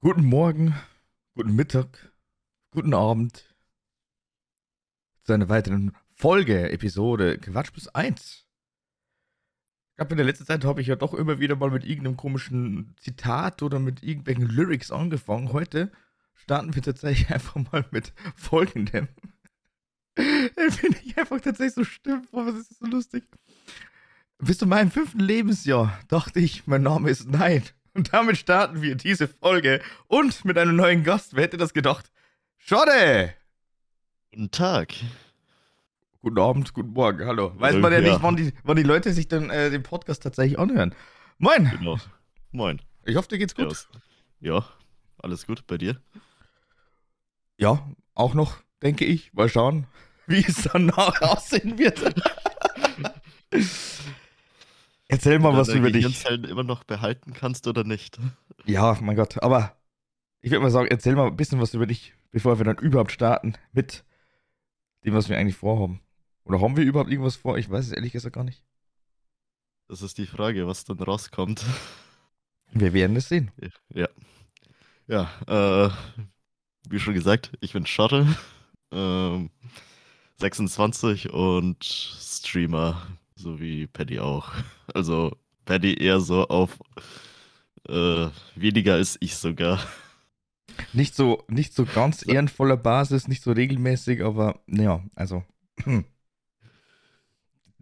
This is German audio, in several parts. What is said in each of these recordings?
Guten Morgen, guten Mittag, guten Abend zu einer weiteren Folge, Episode Quatsch plus 1. Ich glaube, in der letzten Zeit habe ich ja doch immer wieder mal mit irgendeinem komischen Zitat oder mit irgendwelchen Lyrics angefangen. Heute starten wir tatsächlich einfach mal mit folgendem. Finde ich einfach tatsächlich so stimmt. Boah, was ist das so lustig? Bis zu meinem fünften Lebensjahr dachte ich, mein Name ist Nein. Und damit starten wir diese Folge und mit einem neuen Gast. Wer hätte das gedacht? Schade! Guten Tag. Guten Abend, guten Morgen, hallo. Weiß man ja, Ja. nicht, wann die, wann die Leute sich dann äh, den Podcast tatsächlich anhören. Moin! Genau. Moin. Ich hoffe, dir geht's gut. Ja, alles gut bei dir? Ja, auch noch, denke ich. Mal schauen, wie es danach aussehen wird. Erzähl mal was über dich. Gehirnzellen immer noch behalten kannst oder nicht? Ja, mein Gott, aber ich würde mal sagen, erzähl mal ein bisschen was über dich, bevor wir dann überhaupt starten mit dem, was wir eigentlich vorhaben. Oder haben wir überhaupt irgendwas vor? Ich weiß es ehrlich gesagt gar nicht. Das ist die Frage, was dann rauskommt. Wir werden es sehen. Ja. Ja, äh, wie schon gesagt, ich bin Schotte, ähm, 26 und Streamer, so wie Paddy auch. Also Paddy eher so auf äh, weniger als ich sogar. Nicht so, nicht so ganz ehrenvoller Basis, nicht so regelmäßig, aber ja, also. hm.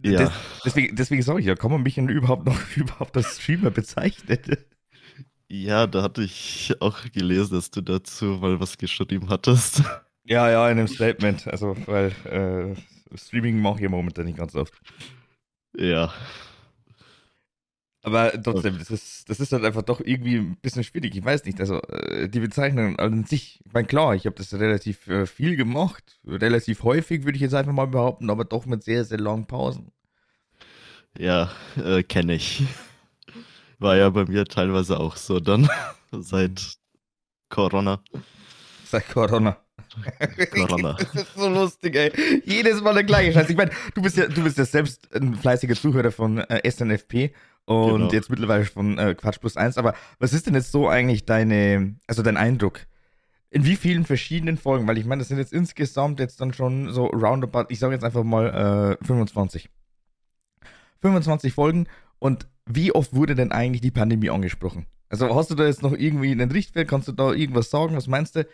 Ja. Des, deswegen, deswegen sage ich ja, kann man mich denn überhaupt noch überhaupt als Streamer bezeichnen? Ja, da hatte ich auch gelesen, dass du dazu mal was geschrieben hattest. Ja, ja, in einem Statement. Also, weil äh, Streaming mache ich ja momentan nicht ganz oft. Ja, Aber trotzdem, das ist, das ist halt einfach doch irgendwie ein bisschen schwierig. Ich weiß nicht, also äh, die Bezeichnung an sich, ich meine, klar, ich habe das relativ äh, viel gemacht, relativ häufig, würde ich jetzt einfach mal behaupten, aber doch mit sehr, sehr langen Pausen. ja, äh, kenne ich. War ja bei mir teilweise auch so dann, seit Corona. Seit Corona. Das ist so lustig, ey. Jedes Mal der gleiche Scheiß. Ich meine, du bist ja, du bist ja selbst ein fleißiger Zuhörer von äh, SNFP und Genau. jetzt mittlerweile von äh, Quatsch plus eins. Aber was ist denn jetzt so eigentlich deine, also dein Eindruck? In wie vielen verschiedenen Folgen? Weil ich meine, das sind jetzt insgesamt jetzt dann schon so roundabout, ich sage jetzt einfach mal äh, 25. 25 Folgen und wie oft wurde denn eigentlich die Pandemie angesprochen? Also hast du da jetzt noch irgendwie einen Richtwert? Kannst du da irgendwas sagen? Was meinst du?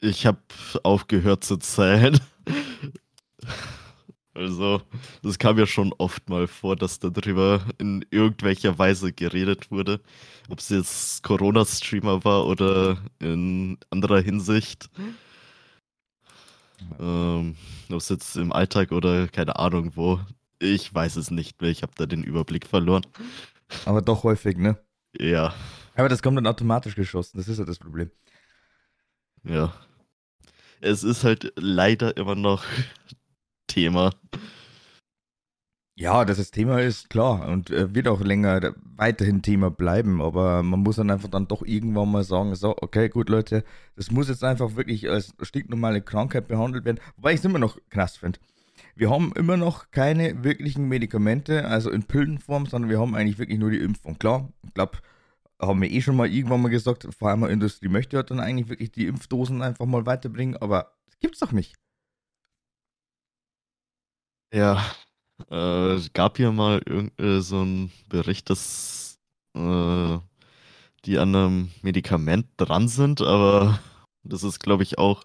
Ich habe aufgehört zu zählen. Also, das kam ja schon oft mal vor, dass darüber in irgendwelcher Weise geredet wurde. Ob es jetzt Corona-Streamer war oder in anderer Hinsicht. Ähm, ob es jetzt im Alltag oder keine Ahnung wo. Ich weiß es nicht mehr. Ich habe da den Überblick verloren. Aber doch häufig, ne? Ja, Aber das kommt dann automatisch geschossen, das ist ja das Problem. Ja. Es ist halt leider immer noch Thema. Ja, dass das Thema ist, klar, und äh, wird auch länger weiterhin Thema bleiben, aber man muss dann einfach dann doch irgendwann mal sagen, so, okay, gut, Leute, das muss jetzt einfach wirklich als stinknormale Krankheit behandelt werden, wobei ich es immer noch krass finde. Wir haben immer noch keine wirklichen Medikamente, also in Pillenform, sondern wir haben eigentlich wirklich nur die Impfung. Klar, ich glaube, haben wir eh schon mal irgendwann mal gesagt, Pharmaindustrie möchte ja dann eigentlich wirklich die Impfdosen einfach mal weiterbringen, aber das gibt's doch nicht. Ja, äh, es gab ja mal äh, so einen Bericht, dass äh, die an einem Medikament dran sind, aber das ist, glaube ich, auch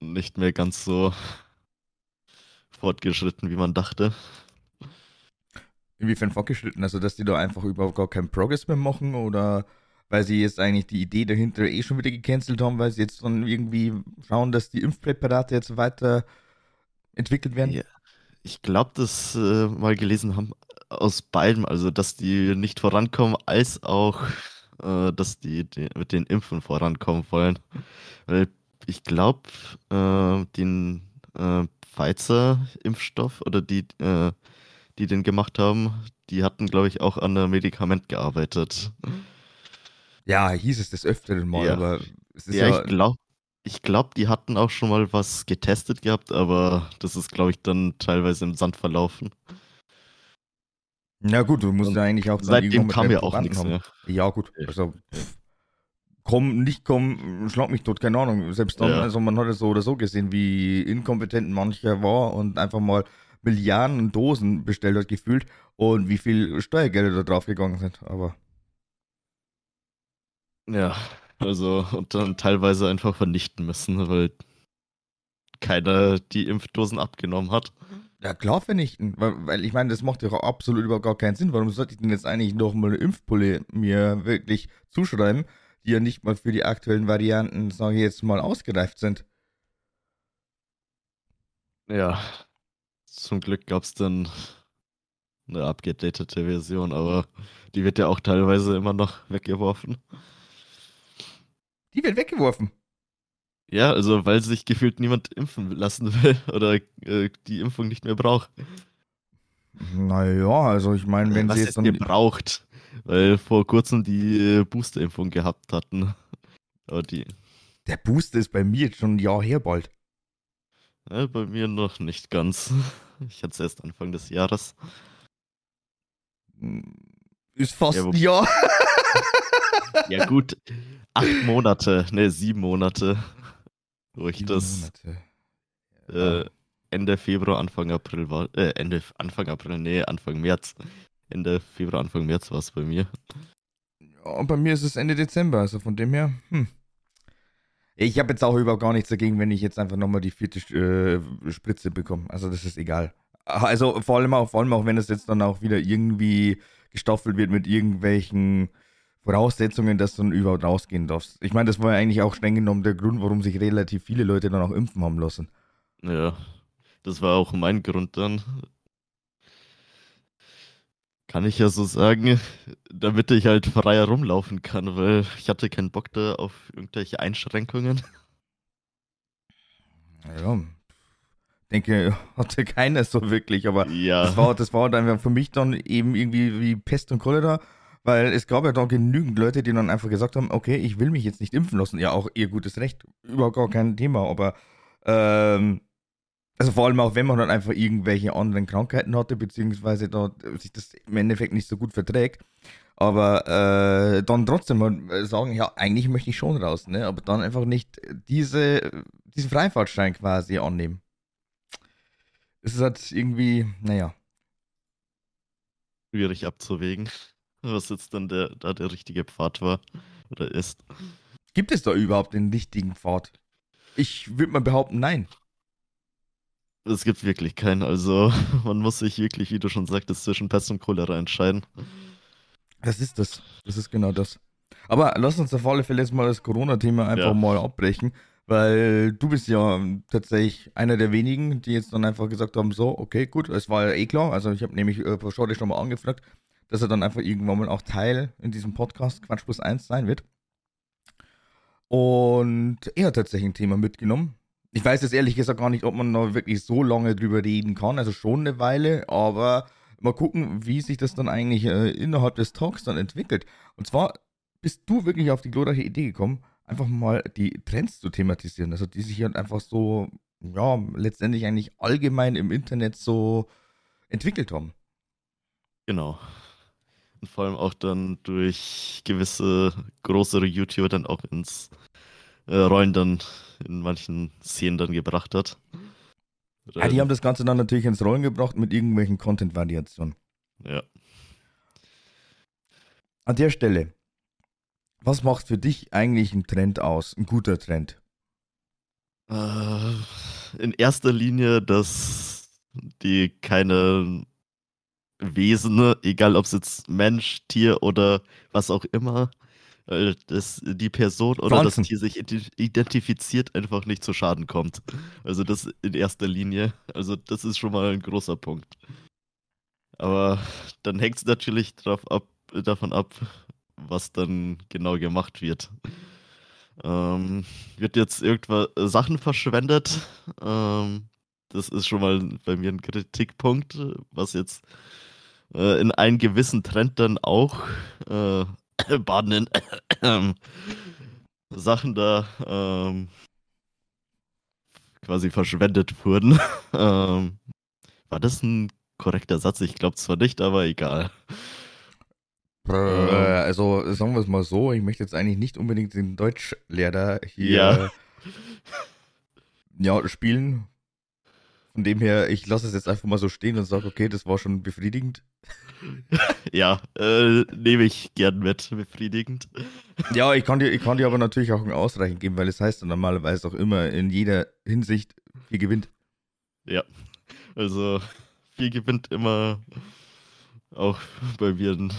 nicht mehr ganz so fortgeschritten, wie man dachte. Inwiefern fortgeschritten? Also, dass die da einfach überhaupt gar keinen Progress mehr machen oder weil sie jetzt eigentlich die Idee dahinter eh schon wieder gecancelt haben, weil sie jetzt dann irgendwie schauen, dass die Impfpräparate jetzt weiter entwickelt werden? Ja, ich glaube, das äh, mal gelesen haben aus beidem, also dass die nicht vorankommen, als auch, äh, dass die, die mit den Impfen vorankommen wollen. Weil ich glaube, äh, den äh, Pfizer-Impfstoff oder die, äh, die den gemacht haben, die hatten, glaube ich, auch an einem Medikament gearbeitet. Ja, hieß es des Öfteren mal, Ja. aber es ist Ja, ja, ich glaube, ich glaub, die hatten auch schon mal was getestet gehabt, aber das ist, glaube ich, dann teilweise im Sand verlaufen. Ja gut, du musst Und ja eigentlich auch Seitdem kam ja auch nichts mehr. Ja gut, also komm, nicht komm, schlag mich tot, keine Ahnung. Selbst dann, Ja. also man hat es so oder so gesehen, wie inkompetent mancher war und einfach mal Milliarden Dosen bestellt hat, gefühlt und wie viel Steuergelder da drauf gegangen sind. Aber Ja, also und dann teilweise einfach vernichten müssen, weil keiner die Impfdosen abgenommen hat. ja klar vernichten, weil, weil ich meine, das macht ja auch absolut überhaupt gar keinen Sinn. Warum sollte ich denn jetzt eigentlich noch mal eine Impfpulle mir wirklich zuschreiben, die ja nicht mal für die aktuellen Varianten, sage ich jetzt mal, ausgereift sind? Ja, zum Glück gab es dann eine abgedatete Version, aber die wird ja auch teilweise immer noch weggeworfen. Die wird weggeworfen. Ja, also weil sich gefühlt niemand impfen lassen will oder äh, die Impfung nicht mehr braucht. Naja, also ich meine, wenn Was sie jetzt dann. gebraucht? Weil vor kurzem die äh, Boosterimpfung gehabt hatten. Aber die, Der Booster ist bei mir jetzt schon ein Jahr her bald. äh, bei mir noch nicht ganz. Ich hatte es erst Anfang des Jahres. Ist fast Ja, ein Jahr. Ja gut, acht Monate, ne, sieben Monate, wo ich das Monate. äh, Ende Februar, Anfang April war. Äh, Ende, Anfang April, nee, Anfang März. Ende Februar, Anfang März war es bei mir. Ja, und bei mir ist es Ende Dezember, also von dem her, hm. Ich habe jetzt auch überhaupt gar nichts dagegen, wenn ich jetzt einfach nochmal die vierte äh, Spritze bekomme. Also das ist egal. Also vor allem auch, vor allem auch, wenn es jetzt dann auch wieder irgendwie gestaffelt wird mit irgendwelchen Voraussetzungen, dass du dann überhaupt rausgehen darfst. Ich meine, das war ja eigentlich auch streng genommen der Grund, warum sich relativ viele Leute dann auch impfen haben lassen. Ja, das war auch mein Grund dann. Kann ich ja so sagen, damit ich halt frei herumlaufen kann, weil ich hatte keinen Bock da auf irgendwelche Einschränkungen. Ja, denke, hatte keiner so wirklich, aber Ja, Das war, das war dann für mich dann eben irgendwie wie Pest und Cholera, weil es gab ja dann genügend Leute, die dann einfach gesagt haben, okay, ich will mich jetzt nicht impfen lassen. Ja, auch ihr gutes Recht, überhaupt gar kein Thema, aber ähm, also vor allem auch, wenn man dann einfach irgendwelche anderen Krankheiten hatte, beziehungsweise da sich das im Endeffekt nicht so gut verträgt. Aber äh, dann trotzdem mal sagen, ja, eigentlich möchte ich schon raus, ne? Aber dann einfach nicht diese, diesen Freifahrtschein quasi annehmen. Es ist halt irgendwie, naja. schwierig abzuwägen, was jetzt dann der, da der richtige Pfad war oder ist. Gibt es da überhaupt den richtigen Pfad? Ich würde mal behaupten, nein. Es gibt wirklich keinen, also man muss sich wirklich, wie du schon sagtest, zwischen Pest und Cholera entscheiden. Das ist das. Das ist genau das. Aber lass uns auf alle Fälle jetzt mal das Corona-Thema einfach Ja. mal abbrechen, weil du bist ja tatsächlich einer der wenigen, die jetzt dann einfach gesagt haben, so, okay, gut, es war ja eh klar. Also ich habe nämlich äh, schon mal angefragt, dass er dann einfach irgendwann mal auch Teil in diesem Podcast Quatsch plus 1 sein wird. Und er hat tatsächlich ein Thema mitgenommen. Ich weiß jetzt ehrlich gesagt gar nicht, ob man da wirklich so lange drüber reden kann. Also schon eine Weile, aber mal gucken, wie sich das dann eigentlich äh, innerhalb des Talks dann entwickelt. Und zwar bist du wirklich auf die glorreiche Idee gekommen, einfach mal die Trends zu thematisieren. Also die sich halt einfach so, ja, letztendlich eigentlich allgemein im Internet so entwickelt haben. Genau. Und vor allem auch dann durch gewisse größere YouTuber dann auch ins äh, Rollen dann in manchen Szenen dann gebracht hat. Ja, die haben das Ganze dann natürlich ins Rollen gebracht mit irgendwelchen Content-Variationen. ja. An der Stelle, was macht für dich eigentlich ein Trend aus? Ein guter Trend? Äh, in erster Linie, dass die keine Wesen, egal ob es jetzt Mensch, Tier oder was auch immer, weil dass die Person oder Pflanzen. das Tier sich ident- identifiziert, einfach nicht zu Schaden kommt. Also das in erster Linie. Also das ist schon mal ein großer Punkt. Aber dann hängt es natürlich ab, davon ab, was dann genau gemacht wird. Ähm, wird jetzt irgendwas Sachen verschwendet? Ähm, das ist schon mal bei mir ein Kritikpunkt, was jetzt äh, in einen gewissen Trend dann auch äh, baden in Sachen da ähm, quasi verschwendet wurden. ähm, war das ein korrekter Satz. Ich glaube zwar nicht, aber egal. Äh, also sagen wir es mal so, ich möchte jetzt eigentlich nicht unbedingt den Deutschlehrer hier Ja. ja, spielen. Von dem her, ich lasse es jetzt einfach mal so stehen und sage, okay, das war schon befriedigend. Ja, äh, nehme ich gern mit, befriedigend. Ja, ich kann dir, ich kann dir aber natürlich auch ein Ausreichen geben, weil es heißt ja normalerweise auch immer in jeder Hinsicht, viel gewinnt. Also, viel gewinnt immer auch bei mir ein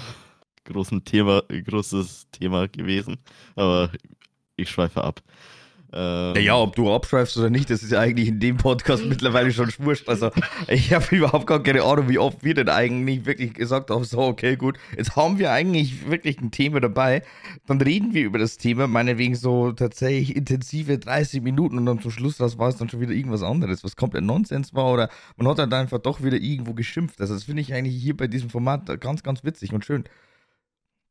großen Thema, ein großes Thema gewesen. Aber ich schweife ab. Ähm, Ja, ob du abschreibst oder nicht, das ist ja eigentlich in dem Podcast mittlerweile schon wurscht. Also, ich habe überhaupt gar keine Ahnung, wie oft wir denn eigentlich wirklich gesagt haben: so, okay, gut, jetzt haben wir eigentlich wirklich ein Thema dabei. Dann reden wir über das Thema, meinetwegen so tatsächlich intensive 30 Minuten und dann zum Schluss das war es dann schon wieder irgendwas anderes, was komplett Nonsens war oder man hat dann einfach doch wieder irgendwo geschimpft. Also, das finde ich eigentlich hier bei diesem Format ganz, ganz witzig und schön.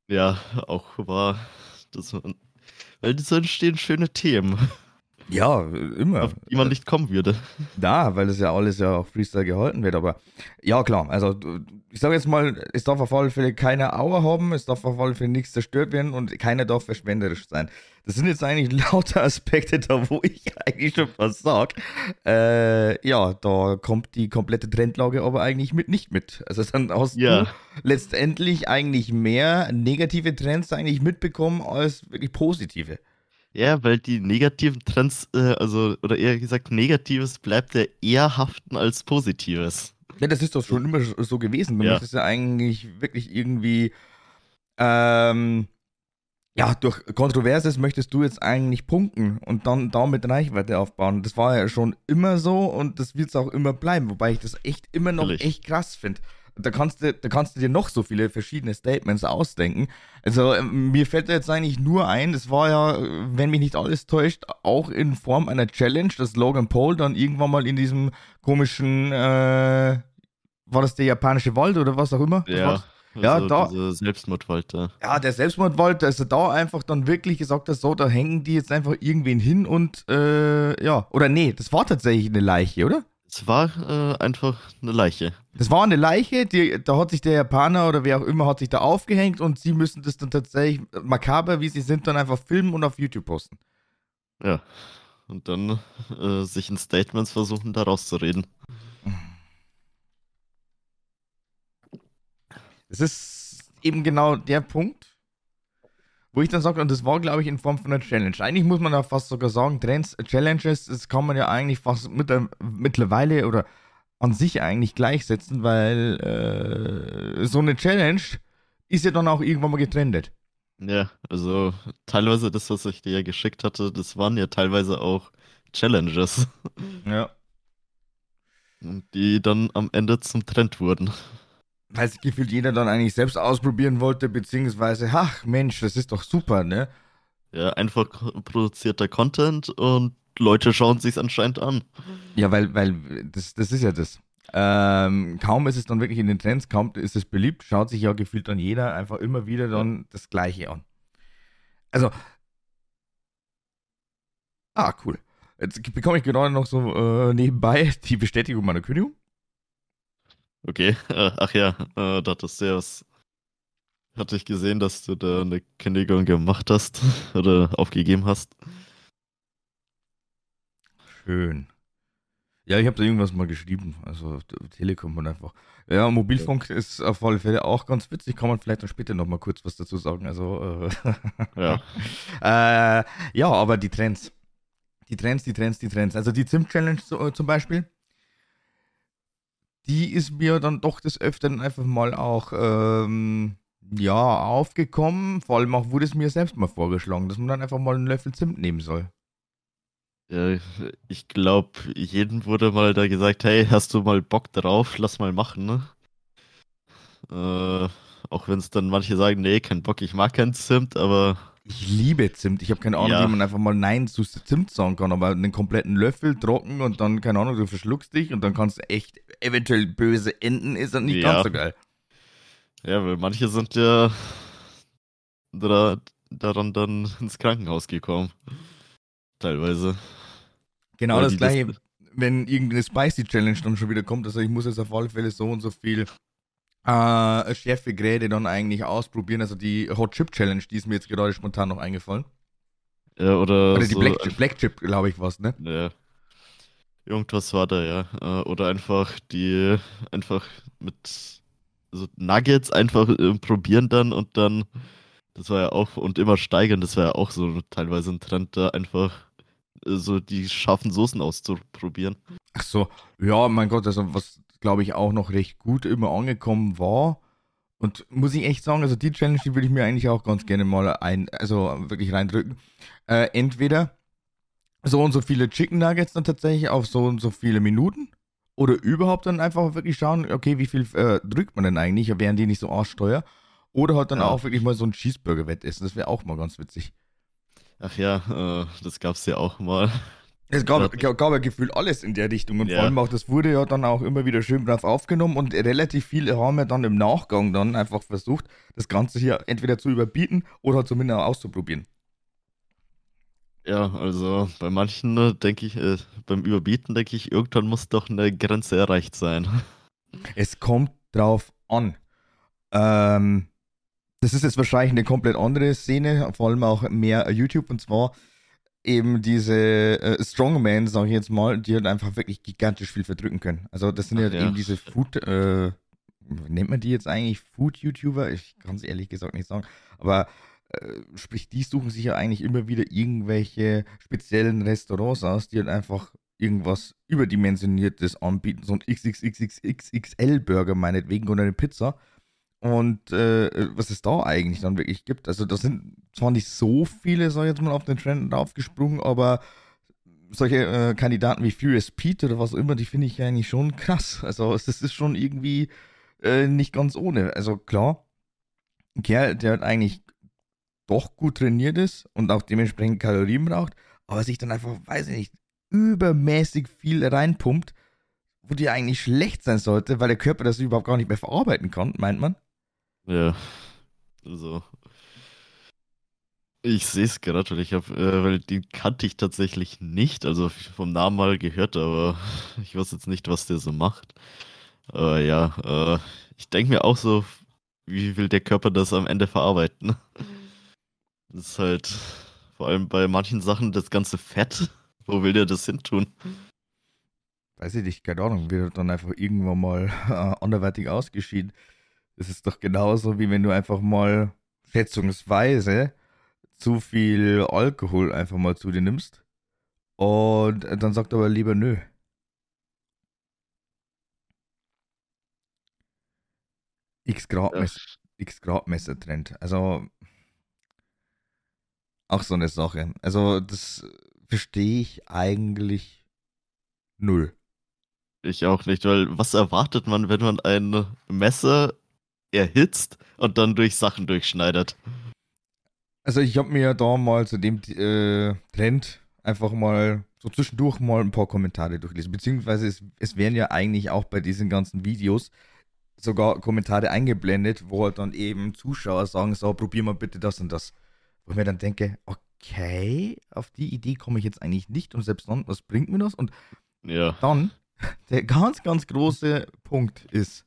Ja, auch war, dass man, weil so entstehen schöne Themen, Ja, immer. auf die man nicht kommen würde. Da, weil das ja alles ja auf Freestyle gehalten wird, aber ja klar, also ich sage jetzt mal, es darf auf alle Fälle keine Auer haben, es darf auf alle Fälle nichts zerstört werden und keiner darf verschwenderisch sein. Das sind jetzt eigentlich lauter Aspekte da, wo ich eigentlich schon was sag. Äh, ja, da kommt die komplette Trendlage aber eigentlich mit nicht mit. Also dann hast Ja. du letztendlich eigentlich mehr negative Trends eigentlich mitbekommen als wirklich positive. Ja, weil die negativen Trends, äh, also, oder eher gesagt, Negatives bleibt ja eher haften als Positives. Ja, das ist doch schon immer so gewesen. Du Ja. möchtest ja eigentlich wirklich irgendwie, ähm, ja, durch Kontroverses möchtest du jetzt eigentlich punkten und dann damit Reichweite aufbauen. Das war ja schon immer so und das wird es auch immer bleiben, wobei ich das echt immer noch Natürlich. echt krass finde. Da kannst, du, da kannst du dir noch so viele verschiedene Statements ausdenken. Also ähm, mir fällt jetzt eigentlich nur ein, das war ja, wenn mich nicht alles täuscht, auch in Form einer Challenge, dass Logan Paul dann irgendwann mal in diesem komischen, äh, war das der japanische Wald oder was auch immer? Ja. Ja, also da- Selbstmordwald da. Ja, der Selbstmordwald, er da einfach dann wirklich gesagt hat, so, da hängen die jetzt einfach irgendwen hin und, äh, ja, oder nee, das war tatsächlich eine Leiche, oder? Es war äh, einfach eine Leiche. Das war eine Leiche, die, da hat sich der Japaner oder wer auch immer hat sich da aufgehängt und sie müssen das dann tatsächlich, makaber wie sie sind, dann einfach filmen und auf YouTube posten. Ja. Und dann äh, sich in Statements versuchen, da rauszureden. Das ist eben genau der Punkt, wo ich dann sage, und das war, glaube ich, in Form von einer Challenge. Eigentlich muss man da fast sogar sagen, Trends, Challenges, das kann man ja eigentlich fast mit, mittlerweile oder an sich eigentlich gleichsetzen, weil äh, so eine Challenge ist ja dann auch irgendwann mal getrendet. Ja, also teilweise das, was ich dir ja geschickt hatte, das waren ja teilweise auch Challenges, Ja. und die dann am Ende zum Trend wurden. Weil es gefühlt jeder dann eigentlich selbst ausprobieren wollte, beziehungsweise, ach Mensch, das ist doch super, ne? Ja, einfach produzierter Content und Leute schauen sich's anscheinend an. Ja, weil, weil das, das ist ja das. Ähm, kaum ist es dann wirklich in den Trends, kaum ist es beliebt, schaut sich ja gefühlt dann jeder einfach immer wieder dann das Gleiche an. Also. Ah, cool. Jetzt bekomme ich gerade noch so äh, nebenbei die Bestätigung meiner Kündigung. Okay, äh, ach ja, äh, da du ja was. Hatte ich gesehen, dass du da eine Kündigung gemacht hast oder aufgegeben hast. Schön. Ja, ich habe da irgendwas mal geschrieben. Also Telekom und einfach. Ja, Mobilfunk ist auf alle Fälle auch ganz witzig. Kann man vielleicht dann später noch mal kurz was dazu sagen. Also äh, Ja. äh, ja, aber die Trends. Die Trends, die Trends, die Trends. Also die Zimt-Challenge äh, zum Beispiel, die ist mir dann doch des Öfteren einfach mal auch ähm, ja, aufgekommen. Vor allem auch wurde es mir selbst mal vorgeschlagen, dass man dann einfach mal einen Löffel Zimt nehmen soll. Ja, ich glaube, jedem wurde mal da gesagt, hey, hast du mal Bock drauf? Lass mal machen, ne? Äh, auch wenn es dann manche sagen, nee, kein Bock, ich mag kein Zimt, aber Ich liebe Zimt. Ich habe keine Ahnung, Ja. wie man einfach mal Nein zu Zimt sagen kann, aber einen kompletten Löffel trocken und dann, keine Ahnung, du verschluckst dich und dann kannst du echt eventuell böse enden, ist dann nicht Ja. ganz so geil. ja, weil manche sind ja da, daran dann ins Krankenhaus gekommen. Teilweise. Genau Weil das gleiche wenn irgendeine Spicy Challenge dann schon wieder kommt. Also ich muss jetzt auf alle Fälle so und so viel äh, Schärfegräte dann eigentlich ausprobieren. Also die Hot Chip Challenge, die ist mir jetzt gerade spontan noch eingefallen. Ja, oder. Oder die so Black, Chip, Black Chip, glaube ich, was, ne? Ja. Irgendwas war da, ja. Äh, oder einfach die, einfach mit so Nuggets einfach äh, probieren dann und dann, das war ja auch, und immer steigern, das war ja auch so teilweise ein Trend, da einfach äh, so die scharfen Soßen auszuprobieren. Ach so, ja, mein Gott, also was glaube ich auch noch recht gut immer angekommen war. Und muss ich echt sagen, also die Challenge, die würde ich mir eigentlich auch ganz gerne mal ein, also wirklich reindrücken. Äh, entweder so und so viele Chicken Nuggets dann tatsächlich auf so und so viele Minuten. Oder überhaupt dann einfach wirklich schauen, okay, wie viel äh, drückt man denn eigentlich, während die nicht so arschteuer. Oder halt dann ja. auch wirklich mal so ein Cheeseburger-Wettessen. Das wäre auch mal ganz witzig. Ach ja, äh, das gab's ja auch mal. Es gab, gab ja gefühlt alles in der Richtung und ja. vor allem auch, das wurde ja dann auch immer wieder schön brav aufgenommen und relativ viele haben ja dann im Nachgang dann einfach versucht, das Ganze hier entweder zu überbieten oder zumindest auszuprobieren. Ja, also bei manchen äh, denke ich, äh, beim Überbieten denke ich, irgendwann muss doch eine Grenze erreicht sein. Es kommt drauf an. Ähm, das ist jetzt wahrscheinlich eine komplett andere Szene, vor allem auch mehr YouTube und zwar eben diese äh, Strongman, sage ich jetzt mal, die halt einfach wirklich gigantisch viel verdrücken können. Also das sind Ach, halt ja. eben diese Food, äh, nennt man die jetzt eigentlich Food-YouTuber? Ich kann es ehrlich gesagt nicht sagen. Aber äh, sprich, die suchen sich ja eigentlich immer wieder irgendwelche speziellen Restaurants aus, die halt einfach irgendwas überdimensioniertes anbieten, so ein XXXXXL-Burger meinetwegen oder eine Pizza. Und äh, was es da eigentlich dann wirklich gibt. Also da sind zwar nicht so viele, sag ich jetzt mal, auf den Trend draufgesprungen, aber solche äh, Kandidaten wie Furious Pete oder was auch immer, die finde ich eigentlich schon krass. Also das ist schon irgendwie äh, nicht ganz ohne. Also klar, ein Kerl, der halt eigentlich doch gut trainiert ist und auch dementsprechend Kalorien braucht, aber sich dann einfach, weiß ich nicht, übermäßig viel reinpumpt, wo die eigentlich schlecht sein sollte, weil der Körper das überhaupt gar nicht mehr verarbeiten kann, meint man. Ja, also. Ich sehe es gerade, ich habe, äh, weil den kannte ich tatsächlich nicht, also vom Namen mal gehört, aber ich weiß jetzt nicht, was der so macht. Aber ja, äh, ich denke mir auch so, wie will der Körper das am Ende verarbeiten? Das ist halt vor allem bei manchen Sachen das ganze Fett. Wo will der das hin tun? Weiß ich nicht, keine Ahnung, wird dann einfach irgendwann mal äh, anderweitig ausgeschieden. Das ist doch genauso, wie wenn du einfach mal schätzungsweise zu viel Alkohol einfach mal zu dir nimmst. Und dann sagt aber lieber nö. X Grad, Mess, X Grad Messertrend. Also auch so eine Sache. Also das verstehe ich eigentlich null. Ich auch nicht, weil was erwartet man, wenn man ein Messer erhitzt und dann durch Sachen durchschneidet. Also ich habe mir da mal zu dem äh, Trend einfach mal so zwischendurch mal ein paar Kommentare durchgelesen. Beziehungsweise es, es werden ja eigentlich auch bei diesen ganzen Videos sogar Kommentare eingeblendet, wo halt dann eben Zuschauer sagen, so, probier mal bitte das und das. Wo ich mir dann denke, okay, auf die Idee komme ich jetzt eigentlich nicht und selbst dann, was bringt mir das? Und ja. dann, der ganz, ganz große Punkt ist,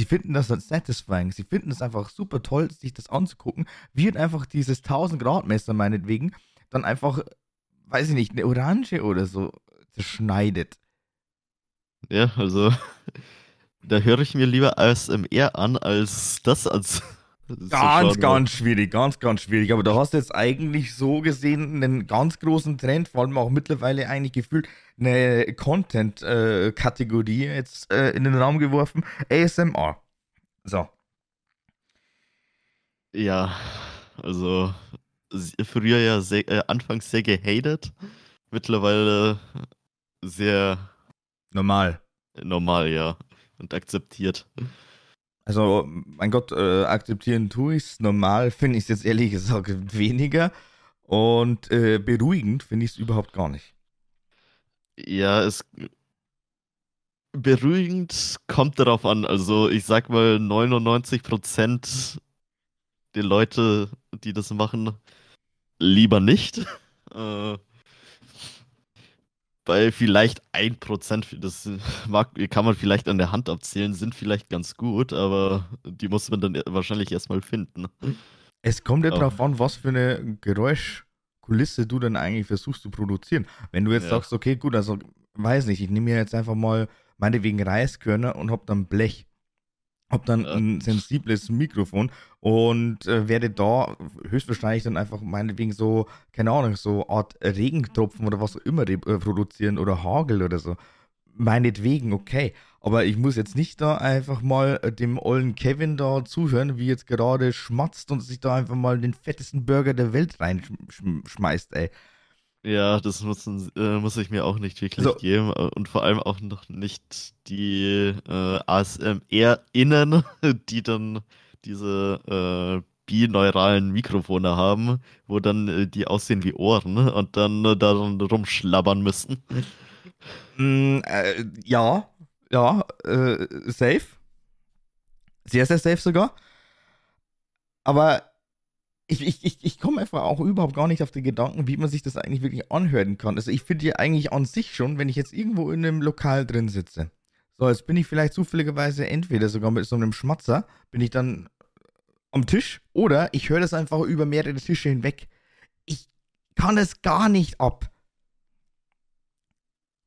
Sie finden das halt satisfying. Sie finden es einfach super toll, sich das anzugucken. Wird einfach dieses 1000 Grad Messer meinetwegen dann einfach, weiß ich nicht, eine Orange oder so zerschneidet. Ja, also da höre ich mir lieber ASMR an, als das als Ganz, ganz schwierig, ganz, ganz schwierig. Aber du hast jetzt eigentlich so gesehen einen ganz großen Trend, vor allem auch mittlerweile eigentlich gefühlt eine Content-Kategorie jetzt äh, in den Raum geworfen. ASMR. So. Ja, also früher ja sehr, äh, anfangs sehr gehatet, mittlerweile sehr normal. Normal, ja. Und akzeptiert. Also, mein Gott, äh, akzeptieren tue ich es. Normal finde ich es jetzt ehrlich gesagt weniger. Und äh, beruhigend finde ich es überhaupt gar nicht. Ja, es. Beruhigend kommt darauf an. Also, ich sag mal, 99% der Leute, die das machen, lieber nicht. Äh, bei vielleicht 1%, das mag, kann man vielleicht an der Hand abzählen, sind vielleicht ganz gut, aber die muss man dann wahrscheinlich erstmal finden. Es kommt ja darauf an, was für eine Geräuschkulisse du dann eigentlich versuchst zu produzieren. Wenn du jetzt ja. sagst, okay, gut, also weiß nicht, ich nehme mir jetzt einfach mal meinetwegen Reiskörner und hab dann Blech. Hab dann ein sensibles Mikrofon und äh, werde da höchstwahrscheinlich dann einfach meinetwegen so, keine Ahnung, so Art Regentropfen oder was auch immer äh, produzieren oder Hagel oder so. Meinetwegen, okay. Aber ich muss jetzt nicht da einfach mal äh, dem ollen Kevin da zuhören, wie jetzt gerade schmatzt und sich da einfach mal den fettesten Burger der Welt reinschmeißt, ey. Ja, das muss, äh, muss ich mir auch nicht wirklich so. geben äh, und vor allem auch noch nicht die äh, ASMR-Innen, die dann diese äh, bineuralen Mikrofone haben, wo dann äh, die aussehen wie Ohren und dann äh, daran rumschlabbern müssen. Mm, äh, ja, ja, äh, safe. Sehr, sehr safe sogar. Aber ich, ich, ich, ich komme einfach auch überhaupt gar nicht auf den Gedanken, wie man sich das eigentlich wirklich anhören kann. Also ich finde ja eigentlich an sich schon, wenn ich jetzt irgendwo in einem Lokal drin sitze, so, jetzt bin ich vielleicht zufälligerweise entweder sogar mit so einem Schmatzer, bin ich dann am Tisch oder ich höre das einfach über mehrere Tische hinweg. Ich kann es gar nicht ab.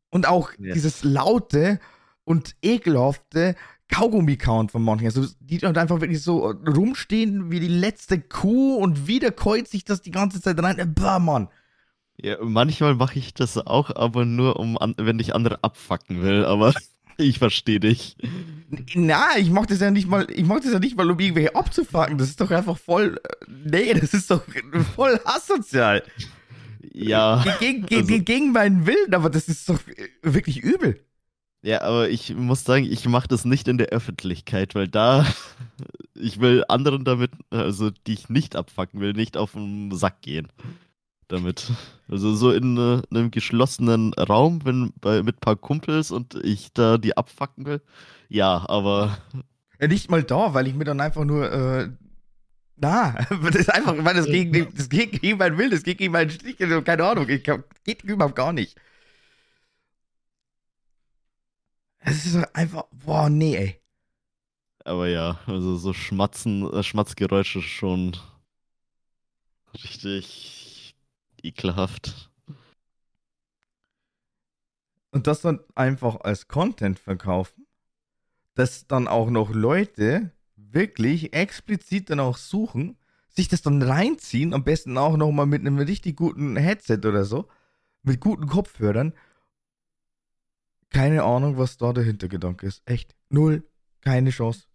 Und auch ja. dieses laute und ekelhafte, Kaugummi-Count von manchen. Also die dann einfach wirklich so rumstehen wie die letzte Kuh und wieder keut sich das die ganze Zeit rein. Bah, Mann. Ja, manchmal mache ich das auch, aber nur, um an, wenn ich andere abfacken will, aber ich verstehe dich. Na, ich mach das ja nicht mal, ich mach das ja nicht mal, um irgendwelche abzufacken. Das ist doch einfach voll. Nee, das ist doch voll asozial. Ja. Gegen, gegen, also, gegen meinen Willen, aber das ist doch wirklich übel. Ja, aber ich muss sagen, ich mache das nicht in der Öffentlichkeit, weil da ich will anderen damit, also die ich nicht abfacken will, nicht auf den Sack gehen. Damit. Also so in, uh, einem geschlossenen Raum, wenn bei, mit ein paar Kumpels und ich da die abfacken will. Ja, aber. Ja, nicht mal da, weil ich mir dann einfach nur äh, na, das ist einfach, weil das gegen, das geht gegen meinen Willen, das geht gegen meinen Stich, keine Ahnung, ich, geht überhaupt gar nicht. Es ist einfach, boah, nee, ey. Aber ja, also so Schmatzen, äh, Schmatzgeräusche schon richtig ekelhaft. Und das dann einfach als Content verkaufen, dass dann auch noch Leute wirklich explizit dann auch suchen, sich das dann reinziehen, am besten auch nochmal mit einem richtig guten Headset oder so, mit guten Kopfhörern keine Ahnung, was da der Hintergedanke ist. Echt. Null. Keine Chance.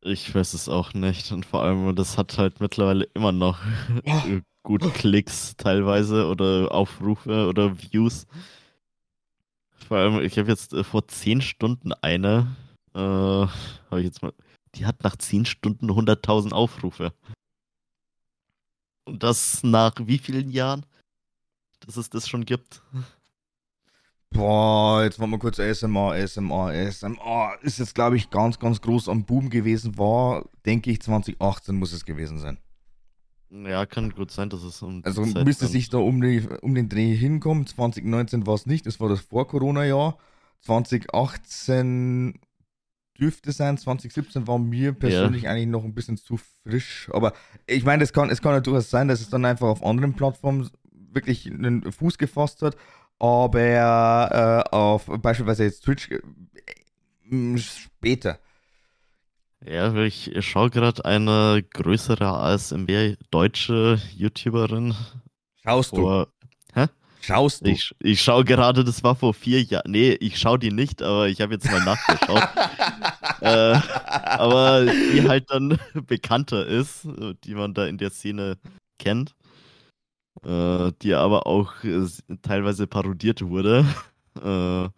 Ich weiß es auch nicht. Und vor allem, das hat halt mittlerweile immer noch oh. gut Klicks teilweise oder Aufrufe oder Views. Vor allem, ich habe jetzt äh, vor 10 Stunden eine, äh, habe ich jetzt mal, die hat nach 10 Stunden 100.000 Aufrufe. Und das nach wie vielen Jahren? Dass es das schon gibt. Boah, jetzt wollen wir kurz ASMR, ASMR, ASMR. Ist jetzt, glaube ich, ganz, ganz groß am Boom gewesen. War, denke ich, 2018 muss es gewesen sein. Ja, kann gut sein, dass es um. Also Zeit müsste sich da um, die, um den Dreh hinkommen. 2019 war es nicht, das war das Vor-Corona-Jahr. 2018 dürfte sein, 2017 war mir persönlich ja. eigentlich noch ein bisschen zu frisch. Aber ich meine, es kann, es kann ja durchaus sein, dass es dann einfach auf anderen Plattformen wirklich einen Fuß gefasst hat aber äh, auf beispielsweise jetzt Twitch äh, später. Ja, ich schaue gerade eine größere ASMR deutsche YouTuberin. Schaust vor, du? Hä? Schaust du? Ich, ich schaue gerade, das war vor vier Jahren. Nee, ich schaue die nicht, aber ich habe jetzt mal nachgeschaut. äh, aber die halt dann bekannter ist, die man da in der Szene kennt äh, die aber auch äh, teilweise parodiert wurde. äh,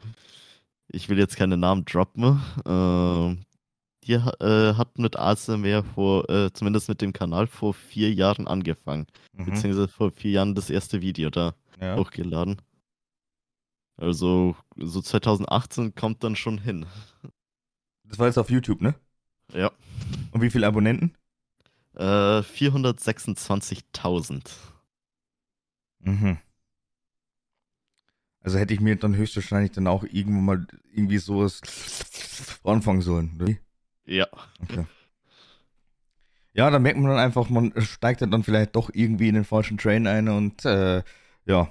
ich will jetzt keine Namen droppen. Äh, die äh, hat mit ASMR vor, äh, zumindest mit dem Kanal vor vier Jahren angefangen. Mhm. Beziehungsweise vor vier Jahren das erste Video da ja. hochgeladen. Also so 2018 kommt dann schon hin. Das war jetzt auf YouTube, ne? Ja. Und wie viele Abonnenten? Äh, 426.000. Mhm. Also hätte ich mir dann höchstwahrscheinlich dann auch irgendwo mal irgendwie sowas anfangen sollen, oder? Ja. Okay. Ja, da merkt man dann einfach, man steigt dann vielleicht doch irgendwie in den falschen Train ein und äh, ja.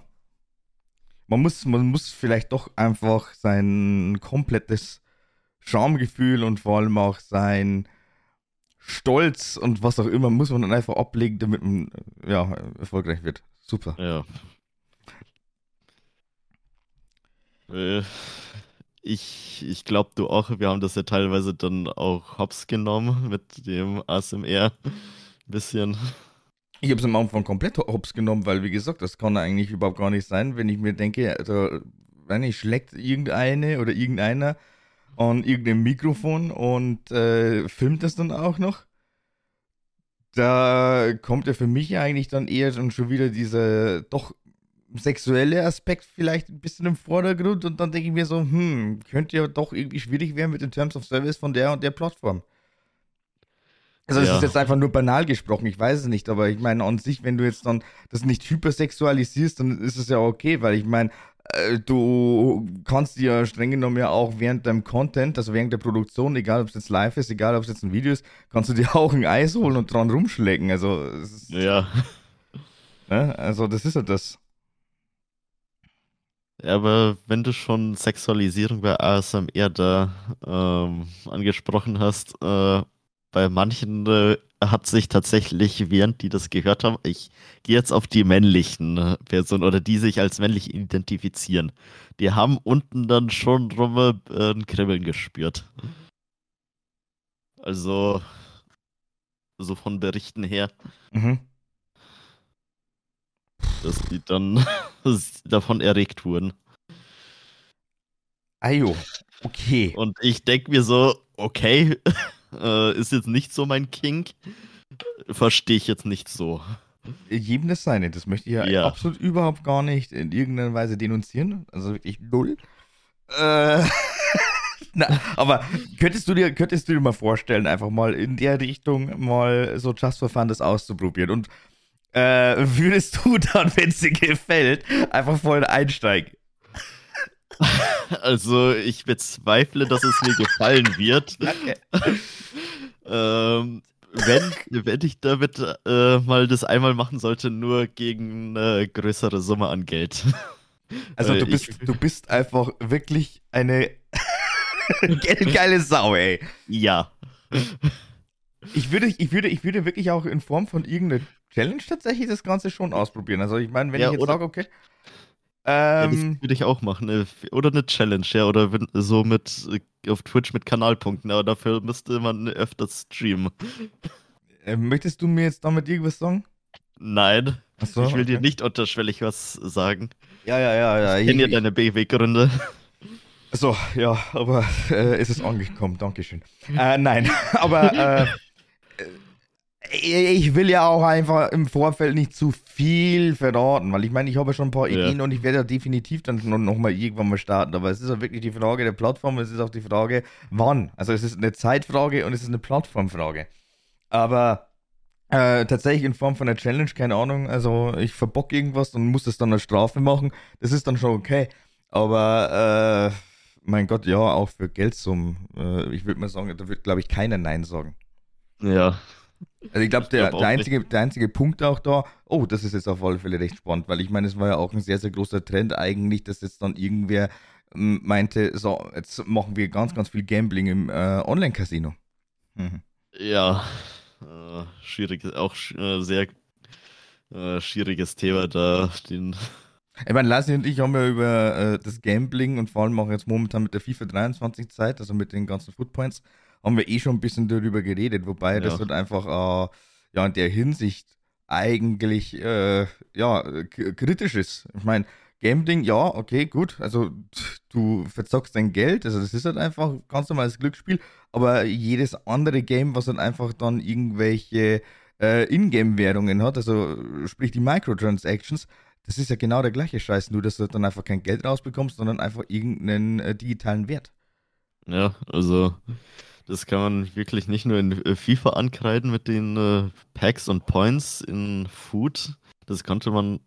Man muss, man muss vielleicht doch einfach sein komplettes Schamgefühl und vor allem auch sein Stolz und was auch immer muss man dann einfach ablegen, damit man ja, erfolgreich wird. Super. Ja. Äh, ich ich glaube, du auch. Wir haben das ja teilweise dann auch hops genommen mit dem ASMR. Bisschen. Ich habe es am Anfang komplett hops genommen, weil, wie gesagt, das kann eigentlich überhaupt gar nicht sein, wenn ich mir denke, also, wenn ich schlägt irgendeine oder irgendeiner an irgendeinem Mikrofon und äh, filmt das dann auch noch. Da kommt ja für mich eigentlich dann eher schon wieder dieser doch sexuelle Aspekt vielleicht ein bisschen im Vordergrund und dann denke ich mir so, hm, könnte ja doch irgendwie schwierig werden mit den Terms of Service von der und der Plattform. Also das ja. ist jetzt einfach nur banal gesprochen, ich weiß es nicht, aber ich meine an sich, wenn du jetzt dann das nicht hypersexualisierst, dann ist es ja okay, weil ich meine, du kannst dir streng genommen ja auch während deinem Content, also während der Produktion, egal ob es jetzt live ist, egal ob es jetzt ein Video ist, kannst du dir auch ein Eis holen und dran rumschlecken. Also, ist, ja. Ne? Also, das ist ja das. Ja, aber wenn du schon Sexualisierung bei ASMR da ähm, angesprochen hast, äh, bei manchen äh, hat sich tatsächlich, während die das gehört haben, ich gehe jetzt auf die männlichen äh, Personen oder die sich als männlich identifizieren, die haben unten dann schon rum äh, ein Kribbeln gespürt. Also, so von Berichten her. Mhm dass die dann davon erregt wurden. Ajo, okay. Und ich denke mir so, okay, äh, ist jetzt nicht so mein Kink. Verstehe ich jetzt nicht so. Jedem das seine, das möchte ich ja, ja, absolut überhaupt gar nicht in irgendeiner Weise denunzieren. Also wirklich null. Äh, na, aber könntest du, dir, könntest du dir mal vorstellen, einfach mal in der Richtung mal so Just for Fun das auszuprobieren? Und äh, würdest du dann, wenn es dir gefällt, einfach voll einsteigen? Also, ich bezweifle, dass es mir gefallen wird. Danke. ähm, wenn, wenn ich damit äh, mal das einmal machen sollte, nur gegen eine größere Summe an Geld. Also du bist, ich, du bist einfach wirklich eine geile Sau, ey. Ja. Ich würde, ich, würde, ich würde wirklich auch in Form von irgendeiner Challenge tatsächlich das Ganze schon ausprobieren. Also ich meine, wenn ja, ich jetzt sage, okay. Ähm, ja, das würde ich auch machen. Ne? Oder eine Challenge, ja. Oder so mit äh, auf Twitch mit Kanalpunkten, aber dafür müsste man öfters streamen. Äh, möchtest du mir jetzt damit irgendwas sagen? Nein. So, ich will okay. dir nicht unterschwellig was sagen. Ja, ja, ja, ja. Ich kenne ja deine Beweggründe. So, ja, aber äh, ist es angekommen, Dankeschön. Äh, nein, aber äh, ich will ja auch einfach im Vorfeld nicht zu viel verraten, weil ich meine, ich habe schon ein paar Ideen ja. und ich werde ja definitiv dann noch mal irgendwann mal starten. Aber es ist ja wirklich die Frage der Plattform, es ist auch die Frage, wann. Also es ist eine Zeitfrage und es ist eine Plattformfrage. Aber äh, tatsächlich in Form von einer Challenge, keine Ahnung. Also ich verbock irgendwas und muss das dann als Strafe machen. Das ist dann schon okay. Aber äh, mein Gott, ja, auch für Geldsummen. Äh, ich würde mal sagen, da wird, glaube ich, keiner Nein sagen. Ja, also ich glaube, der, glaub der, einzige, der einzige Punkt auch da, oh, das ist jetzt auf alle Fälle recht spannend, weil ich meine, es war ja auch ein sehr, sehr großer Trend eigentlich, dass jetzt dann irgendwer ähm, meinte, so, jetzt machen wir ganz, ganz viel Gambling im äh, Online-Casino. Mhm. Ja, äh, schwierig, auch äh, sehr äh, schwieriges Thema da, den ich meine, Lassi und ich haben ja über äh, das Gambling und vor allem auch jetzt momentan mit der FIFA 23 Zeit, also mit den ganzen Footpoints, haben wir eh schon ein bisschen darüber geredet, wobei ja. das halt einfach äh, ja in der Hinsicht eigentlich äh, ja kritisch ist. Ich meine, Gambling, ja, okay, gut. Also du verzockst dein Geld, also das ist halt einfach ganz normales Glücksspiel, aber jedes andere Game, was dann halt einfach dann irgendwelche äh, Ingame-Währungen hat, also sprich die Microtransactions, das ist ja genau der gleiche Scheiß, nur dass du dann einfach kein Geld rausbekommst, sondern einfach irgendeinen äh, digitalen Wert. Ja, also das kann man wirklich nicht nur in äh, FIFA ankreiden mit den äh, Packs und Points in Food. Das konnte man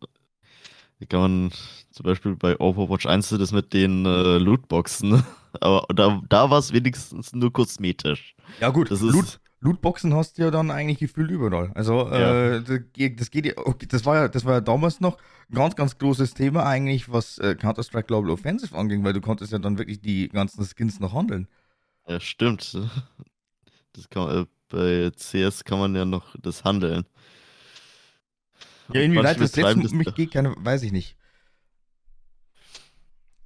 kann man zum Beispiel bei Overwatch 1 das mit den äh, Lootboxen. Aber da, da war es wenigstens nur kosmetisch. Ja, gut, Das Loot, ist. Lootboxen hast du ja dann eigentlich gefühlt überall. Also, Ja. äh, das geht das geht ja, okay, das war ja, das war ja damals noch ein ganz, ganz großes Thema eigentlich, was äh, Counter-Strike Global Offensive anging, weil du konntest ja dann wirklich die ganzen Skins noch handeln. Ja, stimmt. Das kann, äh, bei CS kann man ja noch das handeln. Ja, inwieweit das jetzt das mich geht, keine, weiß ich nicht.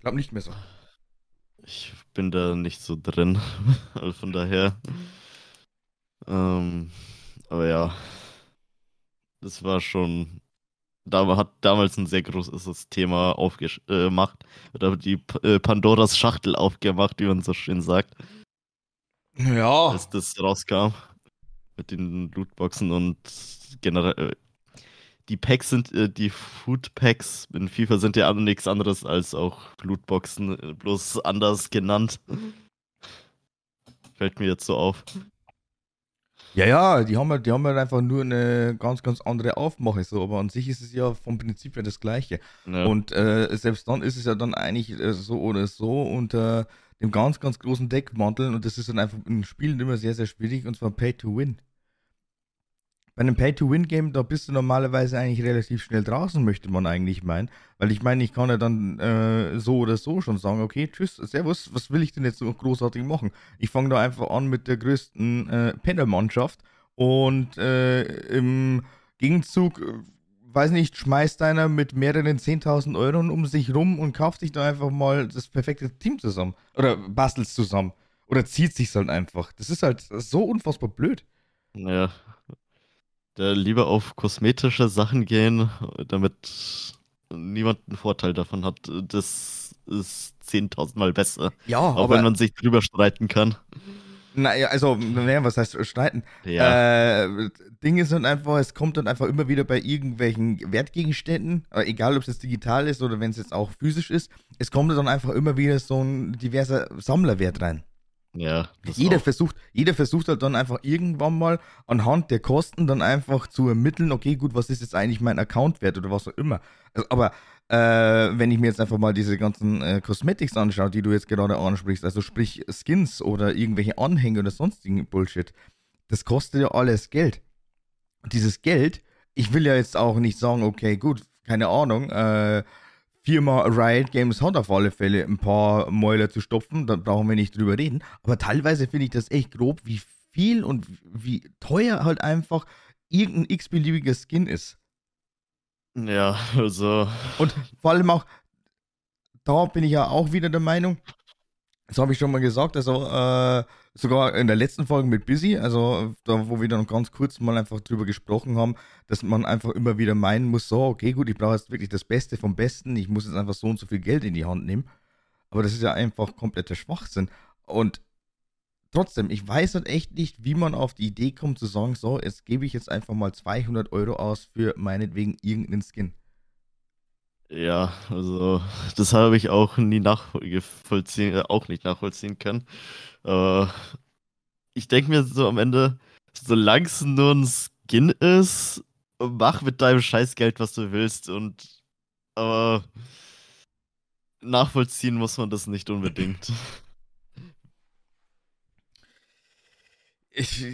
Glaub nicht mehr so. Ich bin da nicht so drin. Also von daher. Ähm, aber ja. Das war schon. Da hat damals ein sehr großes Thema aufgemacht. Oder die äh, Pandoras Schachtel aufgemacht, wie man so schön sagt, Ja. als das rauskam. Mit den Lootboxen und generell. äh, Die Packs sind, äh, die Food Packs in FIFA sind ja nichts anderes als auch Lootboxen, äh, bloß anders genannt. Fällt mir jetzt so auf. Ja, ja, die haben halt, die haben halt einfach nur eine ganz, ganz andere Aufmache, so, aber an sich ist es ja vom Prinzip her das Gleiche. Ja. Und äh, selbst dann ist es ja dann eigentlich äh, so oder so unter dem ganz, ganz großen Deckmantel und das ist dann einfach in Spielen immer sehr, sehr schwierig und zwar Pay to Win. Bei einem Pay-to-Win-Game, da bist du normalerweise eigentlich relativ schnell draußen, möchte man eigentlich meinen. Weil ich meine, ich kann ja dann äh, so oder so schon sagen, okay, tschüss, servus, was will ich denn jetzt so großartig machen? Ich fange da einfach an mit der größten äh, Penner-Mannschaft und äh, im Gegenzug, äh, weiß nicht, schmeißt einer mit mehreren 10.000 Euro um sich rum und kauft sich da einfach mal das perfekte Team zusammen. Oder bastelt es zusammen. Oder zieht sich halt einfach. Das ist halt so unfassbar blöd. Ja. Da lieber auf kosmetische Sachen gehen, damit niemand einen Vorteil davon hat. Das ist 10.000 Mal besser. Ja, Auch wenn man sich drüber streiten kann. Naja, also, naja, was heißt streiten? Ja. Äh, Ding ist dann einfach, es kommt dann einfach immer wieder bei irgendwelchen Wertgegenständen, äh, egal ob es jetzt digital ist oder wenn es jetzt auch physisch ist, es kommt dann einfach immer wieder so ein diverser Sammlerwert rein. ja. Jeder auch. versucht, jeder versucht halt dann einfach irgendwann mal anhand der Kosten dann einfach zu ermitteln, okay, gut, was ist jetzt eigentlich mein Accountwert oder was auch immer. Also, aber äh, wenn ich mir jetzt einfach mal diese ganzen äh, Cosmetics anschaue, die du jetzt gerade ansprichst, also sprich Skins oder irgendwelche Anhänge oder sonstigen Bullshit, das kostet ja alles Geld. Und dieses Geld, ich will ja jetzt auch nicht sagen, okay, gut, keine Ahnung, äh, Firma Riot Games hat auf alle Fälle ein paar Mäuler zu stopfen, da brauchen wir nicht drüber reden. Aber teilweise finde ich das echt grob, wie viel und wie teuer halt einfach irgendein x-beliebiger Skin ist. Ja, also. Und vor allem auch, da bin ich ja auch wieder der Meinung, das habe ich schon mal gesagt, also äh, sogar in der letzten Folge mit Busy, also da, wo wir dann ganz kurz mal einfach drüber gesprochen haben, dass man einfach immer wieder meinen muss, so, okay, gut, ich brauche jetzt wirklich das Beste vom Besten, ich muss jetzt einfach so und so viel Geld in die Hand nehmen. Aber das ist ja einfach kompletter Schwachsinn. Und trotzdem, ich weiß halt echt nicht, wie man auf die Idee kommt zu sagen, so, jetzt gebe ich jetzt einfach mal 200 Euro aus für meinetwegen irgendeinen Skin. Ja, also das habe ich auch nie nachvollziehen, äh, auch nicht nachvollziehen können. Äh, ich denke mir so am Ende, solange es nur ein Skin ist, mach mit deinem Scheißgeld, was du willst. Und aber nachvollziehen muss man das nicht unbedingt. Ich,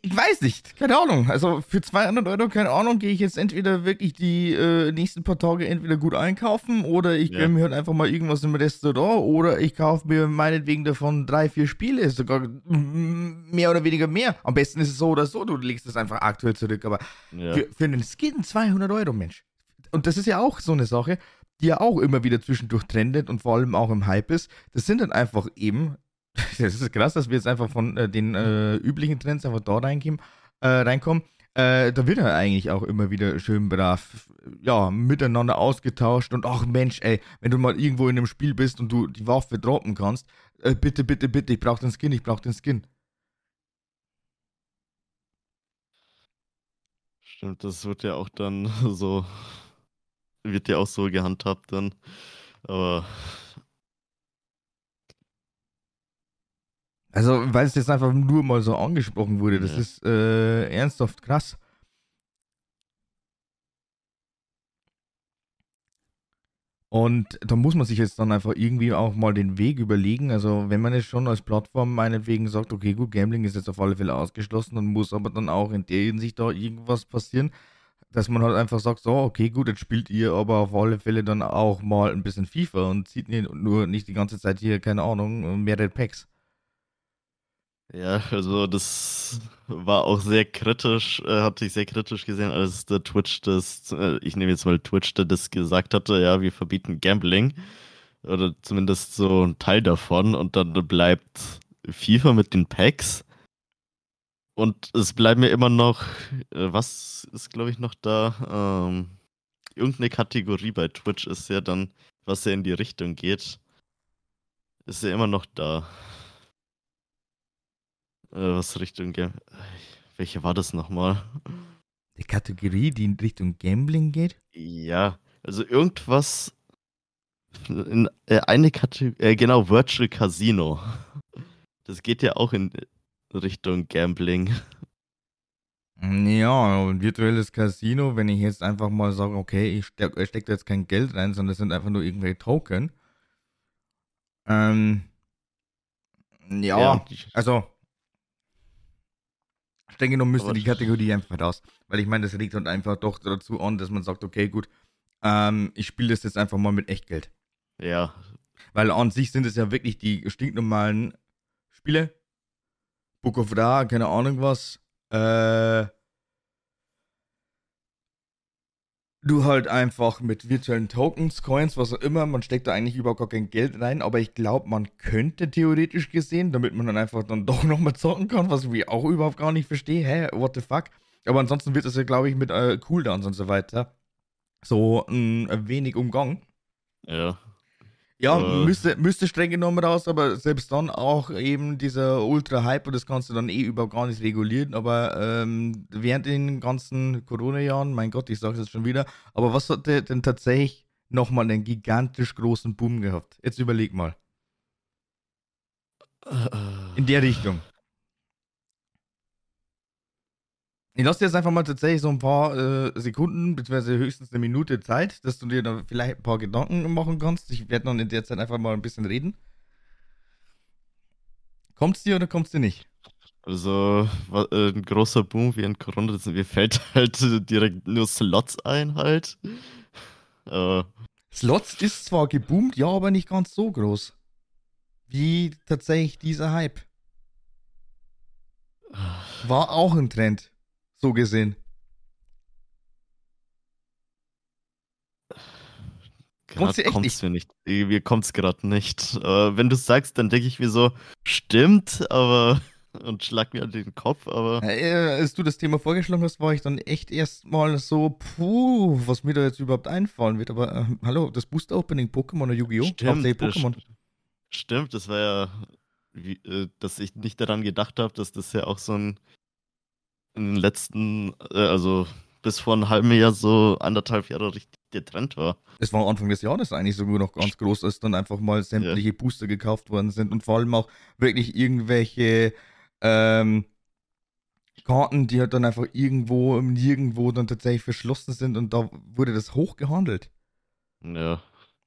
ich, weiß nicht, keine Ahnung. Also für 200 Euro, keine Ahnung, gehe ich jetzt entweder wirklich die äh, nächsten paar Tage entweder gut einkaufen oder ich Ja. gönne mir halt einfach mal irgendwas im Restaurant oder ich kaufe mir meinetwegen davon drei, vier Spiele, sogar mehr oder weniger mehr. Am besten ist es so oder so, du legst es einfach aktuell zurück, aber Ja. für, für einen Skin 200 Euro, Mensch. Und das ist ja auch so eine Sache, die ja auch immer wieder zwischendurch trendet und vor allem auch im Hype ist. Das sind dann einfach eben, das ist krass, dass wir jetzt einfach von äh, den äh, üblichen Trends einfach da reinkommen. Äh, reinkommen. Äh, da wird ja eigentlich auch immer wieder schön brav, ja, miteinander ausgetauscht und ach Mensch, ey, wenn du mal irgendwo in einem Spiel bist und du die Waffe droppen kannst, äh, bitte, bitte, bitte, ich brauch den Skin, ich brauch den Skin. Stimmt, das wird ja auch dann so, wird ja auch so gehandhabt dann. Aber Also, weil es jetzt einfach nur mal so angesprochen wurde, das Ja. ist äh, ernsthaft krass. Und da muss man sich jetzt dann einfach irgendwie auch mal den Weg überlegen. Also, wenn man jetzt schon als Plattform meinetwegen sagt, okay, gut, Gambling ist jetzt auf alle Fälle ausgeschlossen, dann muss aber dann auch in der Hinsicht da irgendwas passieren, dass man halt einfach sagt, so, okay, gut, jetzt spielt ihr aber auf alle Fälle dann auch mal ein bisschen FIFA und zieht nur nicht die ganze Zeit hier, keine Ahnung, mehrere Packs. Ja, also das war auch sehr kritisch, äh, hatte ich sehr kritisch gesehen, als der Twitch das, äh, ich nehme jetzt mal Twitch, der das gesagt hatte, ja, wir verbieten Gambling. Oder zumindest so ein Teil davon und dann bleibt FIFA mit den Packs. Und es bleiben mir immer noch, äh, was ist glaube ich noch da? Ähm, irgendeine Kategorie bei Twitch ist ja dann, was ja in die Richtung geht, ist ja immer noch da. Äh, was Richtung Gam Welche war das nochmal? Die Kategorie, die in Richtung Gambling geht? Ja, also irgendwas. In, äh, eine Kategorie, äh, genau, Virtual Casino. Das geht ja auch in Richtung Gambling. Ja, ein virtuelles Casino, wenn ich jetzt einfach mal sage, okay, ich stecke steck da jetzt kein Geld rein, sondern das sind einfach nur irgendwelche Token. Ähm, ja, ja also streng genommen müsste die Kategorie einfach raus. Weil ich meine, das regt halt einfach doch dazu an, dass man sagt, okay, gut, ähm, ich spiele das jetzt einfach mal mit Echtgeld. Ja. Weil an sich sind es ja wirklich die stinknormalen Spiele. Book of Ra, keine Ahnung was. Äh, du halt einfach mit virtuellen Tokens, Coins, was auch immer, man steckt da eigentlich überhaupt gar kein Geld rein, aber ich glaube, man könnte theoretisch gesehen, damit man dann einfach dann doch nochmal zocken kann, was ich auch überhaupt gar nicht verstehe, hä, what the fuck. Aber ansonsten wird das ja, glaube ich, mit äh, Cooldowns und so weiter so ein wenig umgangen. Ja. Ja, äh. müsste, müsste streng genommen raus, aber selbst dann auch eben dieser Ultra-Hype und das kannst du dann eh überhaupt gar nicht regulieren. Aber ähm, während den ganzen Corona-Jahren, mein Gott, ich sage es jetzt schon wieder, aber was hat der denn tatsächlich nochmal einen gigantisch großen Boom gehabt? Jetzt überleg mal. In der Richtung. Ich lasse dir jetzt einfach mal tatsächlich so ein paar äh, Sekunden, beziehungsweise höchstens eine Minute Zeit, dass du dir da vielleicht ein paar Gedanken machen kannst. Ich werde dann in der Zeit einfach mal ein bisschen reden. Kommt's dir oder kommt's dir nicht? Also, äh, ein großer Boom wie in Corona, mir fällt halt direkt nur Slots ein halt. Äh. Slots ist zwar geboomt, ja, aber nicht ganz so groß. Wie tatsächlich dieser Hype. War auch ein Trend. So gesehen. Gerade kommt es mir nicht. Mir kommt es gerade nicht. Äh, wenn du sagst, dann denke ich mir so, stimmt, aber und schlag mir an den Kopf, aber. Äh, als du das Thema vorgeschlagen hast, war ich dann echt erstmal so, puh, was mir da jetzt überhaupt einfallen wird. Aber äh, hallo, das Booster Opening Pokémon oder Yu-Gi-Oh! Stimmt, Pokémon. Stimmt, das war ja, wie, äh, dass ich nicht daran gedacht habe, dass das ja auch so ein in den letzten, äh, also bis vor einem halben Jahr so anderthalb Jahre richtig der Trend war. Es war Anfang des Jahres eigentlich sogar noch ganz groß, als dann einfach mal sämtliche ja. Booster gekauft worden sind und vor allem auch wirklich irgendwelche ähm, Karten, die halt dann einfach irgendwo, nirgendwo dann tatsächlich verschlossen sind und da wurde das hoch gehandelt. Ja.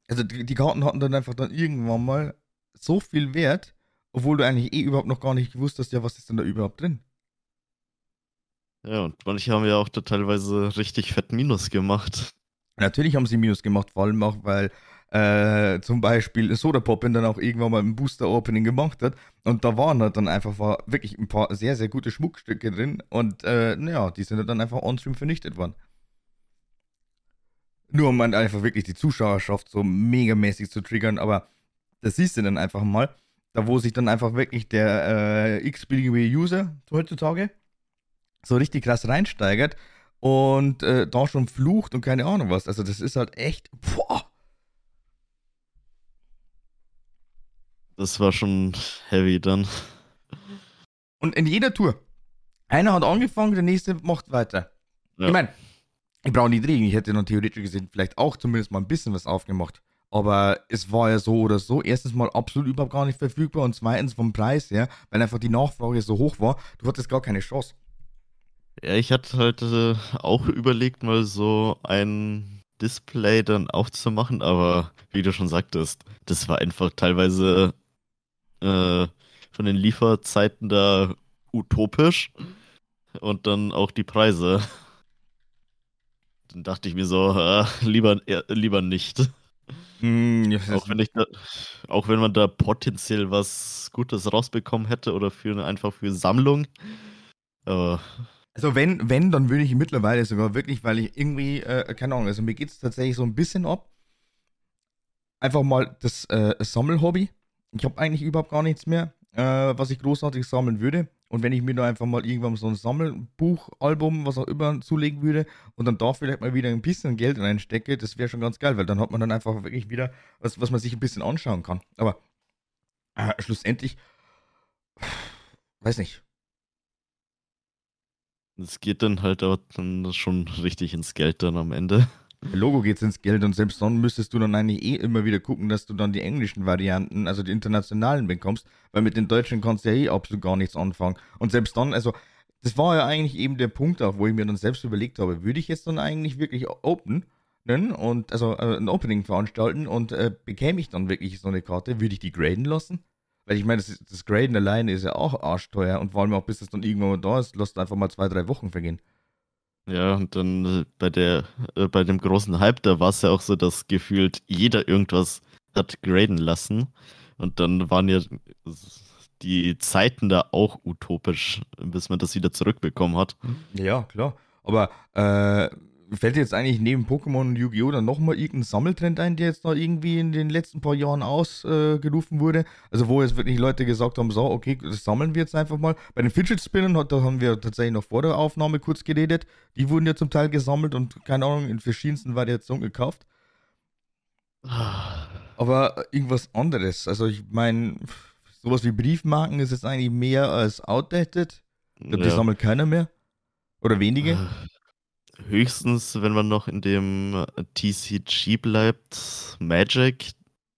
Also die, die Karten hatten dann einfach dann irgendwann mal so viel Wert, obwohl du eigentlich eh überhaupt noch gar nicht gewusst hast, ja, was ist denn da überhaupt drin? Ja, und manche haben ja auch da teilweise richtig fett Minus gemacht. Natürlich haben sie Minus gemacht, vor allem auch, weil äh, zum Beispiel Soda Poppin dann auch irgendwann mal ein Booster-Opening gemacht hat. Und da waren halt dann einfach war wirklich ein paar sehr, sehr gute Schmuckstücke drin. Und äh, naja, die sind dann einfach on-stream vernichtet worden. Nur um halt einfach wirklich die Zuschauerschaft so megamäßig zu triggern. Aber das siehst du dann einfach mal. Da wo sich dann einfach wirklich der äh, x-beliebige User heutzutage so richtig krass reinsteigert und äh, da schon flucht und keine Ahnung was. Also das ist halt echt. Boah. Das war schon heavy dann. Und in jeder Tour. Einer hat angefangen, der nächste macht weiter. Ja. Ich meine, ich brauche nicht reden. Ich hätte noch theoretisch gesehen vielleicht auch zumindest mal ein bisschen was aufgemacht. Aber es war ja so oder so. Erstens mal absolut überhaupt gar nicht verfügbar und zweitens vom Preis her, weil einfach die Nachfrage so hoch war, du hattest gar keine Chance. Ja, ich hatte halt äh, auch überlegt, mal so ein Display dann aufzumachen, aber wie du schon sagtest, das war einfach teilweise äh, von den Lieferzeiten da utopisch und dann auch die Preise. Dann dachte ich mir so, äh, lieber, äh, lieber nicht. Mm, auch, wenn ich da, auch wenn man da potenziell was Gutes rausbekommen hätte oder für einfach für Sammlung. Aber also wenn, wenn, dann würde ich mittlerweile sogar wirklich, weil ich irgendwie, äh, keine Ahnung, also mir geht es tatsächlich so ein bisschen ab. Einfach mal das äh, Sammelhobby. Ich habe eigentlich überhaupt gar nichts mehr, äh, was ich großartig sammeln würde. Und wenn ich mir da einfach mal irgendwann so ein Sammelbuch, Album, was auch immer zulegen würde und dann da vielleicht mal wieder ein bisschen Geld reinstecke, das wäre schon ganz geil, weil dann hat man dann einfach wirklich wieder was, was man sich ein bisschen anschauen kann. Aber äh, schlussendlich, weiß nicht, es geht dann halt auch dann schon richtig ins Geld dann am Ende. Logo geht's ins Geld und selbst dann müsstest du dann eigentlich eh immer wieder gucken, dass du dann die englischen Varianten, also die internationalen bekommst, weil mit den deutschen kannst du ja eh absolut gar nichts anfangen. Und selbst dann, also das war ja eigentlich eben der Punkt auch, wo ich mir dann selbst überlegt habe, würde ich jetzt dann eigentlich wirklich open und also äh, ein Opening veranstalten und äh, bekäme ich dann wirklich so eine Karte, würde ich die graden lassen? Weil ich meine, das, das Graden alleine ist ja auch arschteuer und vor allem auch bis es dann irgendwann mal da ist, lässt einfach mal zwei, drei Wochen vergehen. Ja, und dann äh, bei der, äh, bei dem großen Hype, da war es ja auch so, dass gefühlt jeder irgendwas hat graden lassen. Und dann waren ja die Zeiten da auch utopisch, bis man das wieder zurückbekommen hat. Ja, klar. Aber äh, fällt jetzt eigentlich neben Pokémon und Yu-Gi-Oh! dann nochmal irgendein Sammeltrend ein, der jetzt da irgendwie in den letzten paar Jahren ausgerufen äh, wurde? Also wo jetzt wirklich Leute gesagt haben, so, okay, das sammeln wir jetzt einfach mal. Bei den Fidget Spinnern, da haben wir tatsächlich noch vor der Aufnahme kurz geredet. Die wurden ja zum Teil gesammelt und, keine Ahnung, in verschiedensten Variationen gekauft. Aber irgendwas anderes. Also ich meine, sowas wie Briefmarken ist jetzt eigentlich mehr als outdated. Ich glaube, ja. die sammelt keiner mehr. Oder wenige. Höchstens, wenn man noch in dem TCG bleibt, Magic.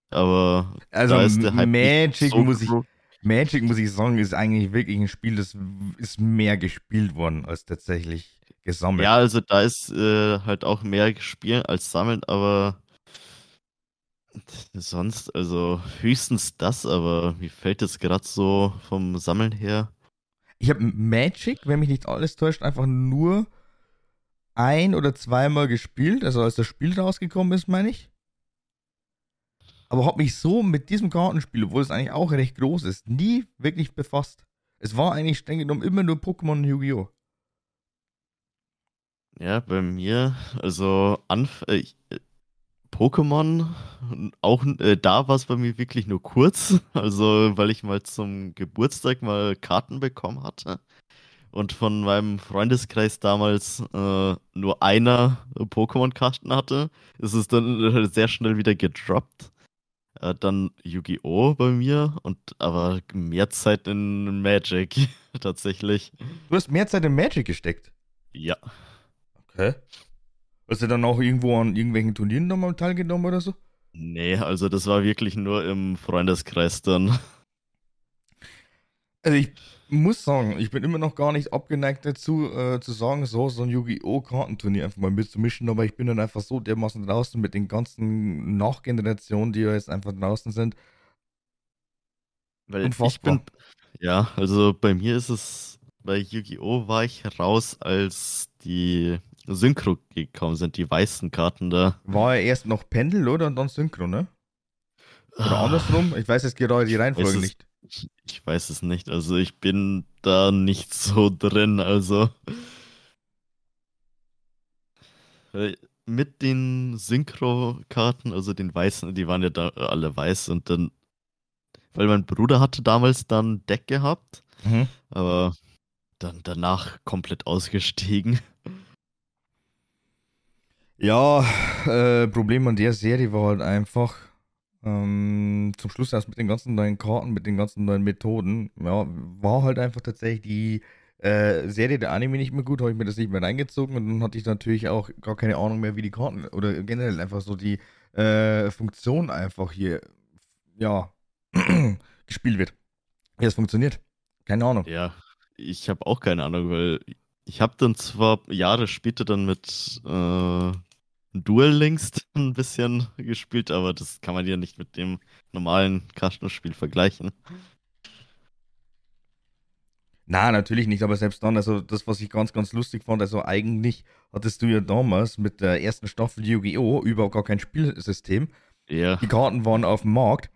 Aber also Magic so muss ich Magic muss ich sagen, ist eigentlich wirklich ein Spiel, das ist mehr gespielt worden als tatsächlich gesammelt. Ja, also da ist äh, halt auch mehr gespielt als sammeln, aber sonst, also höchstens das, aber mir fällt es gerade so vom Sammeln her. Ich habe Magic, wenn mich nicht alles täuscht, einfach nur ein oder zweimal gespielt, also als das Spiel rausgekommen ist, meine ich. Aber habe mich so mit diesem Kartenspiel, obwohl es eigentlich auch recht groß ist, nie wirklich befasst. Es war eigentlich streng genommen immer nur Pokémon und Yu-Gi-Oh! Ja, bei mir, also Anf äh, Pokémon, auch äh, da war es bei mir wirklich nur kurz, also weil ich mal zum Geburtstag mal Karten bekommen hatte und von meinem Freundeskreis damals äh, nur einer Pokémon-Karten hatte, ist es dann sehr schnell wieder gedroppt. Äh, dann Yu-Gi-Oh! bei mir und aber mehr Zeit in Magic tatsächlich. Du hast mehr Zeit in Magic gesteckt? Ja. Okay. Hast du dann auch irgendwo an irgendwelchen Turnieren nochmal teilgenommen oder so? Nee, also das war wirklich nur im Freundeskreis dann. Also ich muss sagen, ich bin immer noch gar nicht abgeneigt dazu, äh, zu sagen, so, so ein Yu-Gi-Oh! Kartenturnier einfach mal mitzumischen, aber ich bin dann einfach so dermaßen draußen mit den ganzen Nachgenerationen, die ja jetzt einfach draußen sind. Weil Unfassbar. ich bin, ja, also bei mir ist es, bei Yu-Gi-Oh! war ich raus, als die Synchro gekommen sind, die weißen Karten da. War er erst noch Pendel, oder? Und dann Synchro, ne? Oder ah, andersrum? Ich weiß jetzt gerade die Reihenfolge nicht. Ich, weiß es nicht. Also ich bin da nicht so drin. Also mit den Synchro-Karten, also den weißen, die waren ja da alle weiß und dann, weil mein Bruder hatte damals dann Deck gehabt, mhm. aber dann danach komplett ausgestiegen. Ja, äh, Problem an der Serie war halt einfach, ähm, zum Schluss erst mit den ganzen neuen Karten, mit den ganzen neuen Methoden, ja, war halt einfach tatsächlich die äh, Serie der Anime nicht mehr gut, habe ich mir das nicht mehr reingezogen und dann hatte ich natürlich auch gar keine Ahnung mehr, wie die Karten oder generell einfach so die äh, Funktion einfach hier, ja, gespielt wird. Wie das funktioniert. Keine Ahnung. Ja, ich habe auch keine Ahnung, weil ich habe dann zwar Jahre später dann mit äh, Duel Links ein bisschen gespielt, aber das kann man ja nicht mit dem normalen Kartenspiel vergleichen. Na, natürlich nicht, aber selbst dann, also das, was ich ganz, ganz lustig fand, also eigentlich hattest du ja damals mit der ersten Staffel Yu-Gi-Oh! überhaupt gar kein Spielsystem. Ja. Die Karten waren auf dem Markt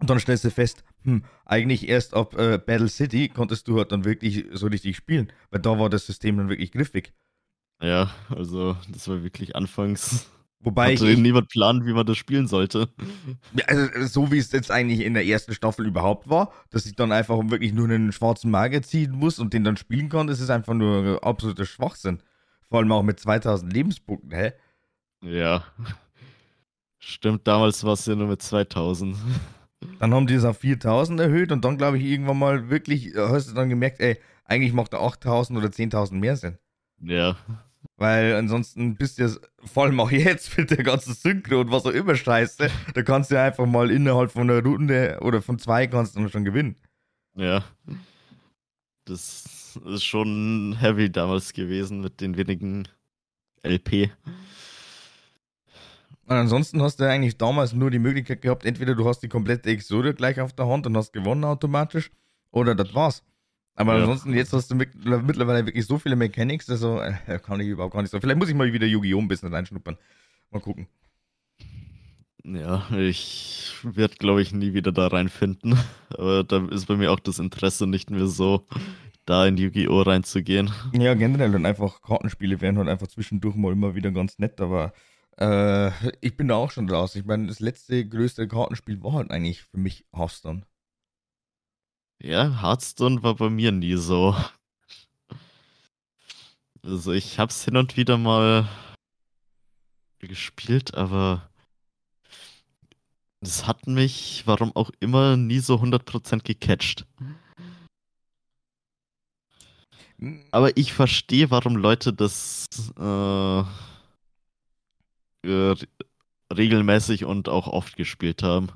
und dann stellst du fest, hm, eigentlich erst ab äh, Battle City konntest du halt dann wirklich so richtig spielen, weil da war das System dann wirklich griffig. Ja, also das war wirklich anfangs. Wobei hatte ich, niemand planen, wie man das spielen sollte. Also, so wie es jetzt eigentlich in der ersten Staffel überhaupt war, dass ich dann einfach wirklich nur einen schwarzen Magier ziehen muss und den dann spielen kann, das ist einfach nur absoluter Schwachsinn. Vor allem auch mit 2000 Lebenspunkten, hä? Ja. Stimmt, damals war es ja nur mit 2000. Dann haben die es auf 4000 erhöht und dann, glaube ich, irgendwann mal wirklich, äh, hast du dann gemerkt, ey, eigentlich macht da 8000 oder 10.000 mehr Sinn. Ja. Weil ansonsten bist du ja, vor allem auch jetzt mit der ganzen Synchro und was auch immer scheiße, da kannst du ja einfach mal innerhalb von einer Runde oder von zwei kannst du dann schon gewinnen. Ja. Das ist schon heavy damals gewesen mit den wenigen LP. Und ansonsten hast du ja eigentlich damals nur die Möglichkeit gehabt, entweder du hast die komplette Exode gleich auf der Hand und hast gewonnen automatisch, oder das war's. Aber Ja. ansonsten, jetzt hast du mit- mittlerweile wirklich so viele Mechanics, also äh, kann ich überhaupt gar nicht so. Vielleicht muss ich mal wieder Yu-Gi-Oh! ein bisschen reinschnuppern. Mal gucken. Ja, ich werde, glaube ich, nie wieder da reinfinden. Aber da ist bei mir auch das Interesse nicht mehr so, da in Yu-Gi-Oh! reinzugehen. Ja, generell dann einfach Kartenspiele wären halt einfach zwischendurch mal immer wieder ganz nett, aber äh, ich bin da auch schon raus. Ich meine, das letzte größte Kartenspiel war halt eigentlich für mich Hearthstone. Ja, Hearthstone war bei mir nie so. Also ich hab's hin und wieder mal gespielt, aber es hat mich, warum auch immer, nie so 100% gecatcht. Aber ich verstehe, warum Leute das äh, äh, regelmäßig und auch oft gespielt haben.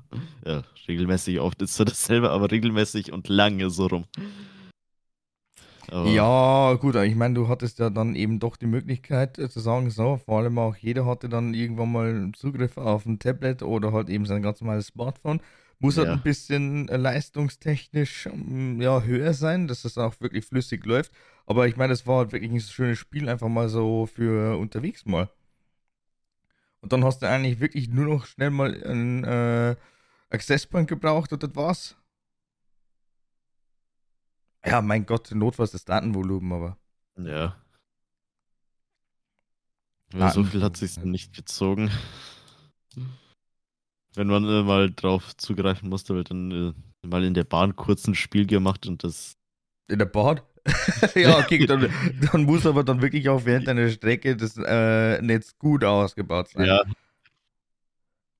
Ja, regelmäßig oft ist so dasselbe, aber regelmäßig und lange so rum. Aber, Ja, gut, ich meine, du hattest ja dann eben doch die Möglichkeit äh, zu sagen, so, vor allem auch jeder hatte dann irgendwann mal Zugriff auf ein Tablet oder halt eben sein ganz normales Smartphone. Muss halt Ja. ein bisschen äh, leistungstechnisch ähm, ja, höher sein, dass das auch wirklich flüssig läuft. Aber ich meine, es war halt wirklich ein schönes Spiel, einfach mal so für unterwegs mal. Und dann hast du eigentlich wirklich nur noch schnell mal einen äh, Access Point gebraucht und das war's. Ja, mein Gott, notfalls das Datenvolumen, aber. Ja. Ja, so viel hat sich's nicht gezogen. Wenn man äh, mal drauf zugreifen musste, wird dann äh, mal in der Bahn kurz ein Spiel gemacht und das. In der Bahn? ja, okay, dann, dann muss aber dann wirklich auch während einer Strecke das äh, Netz gut ausgebaut sein. Ja.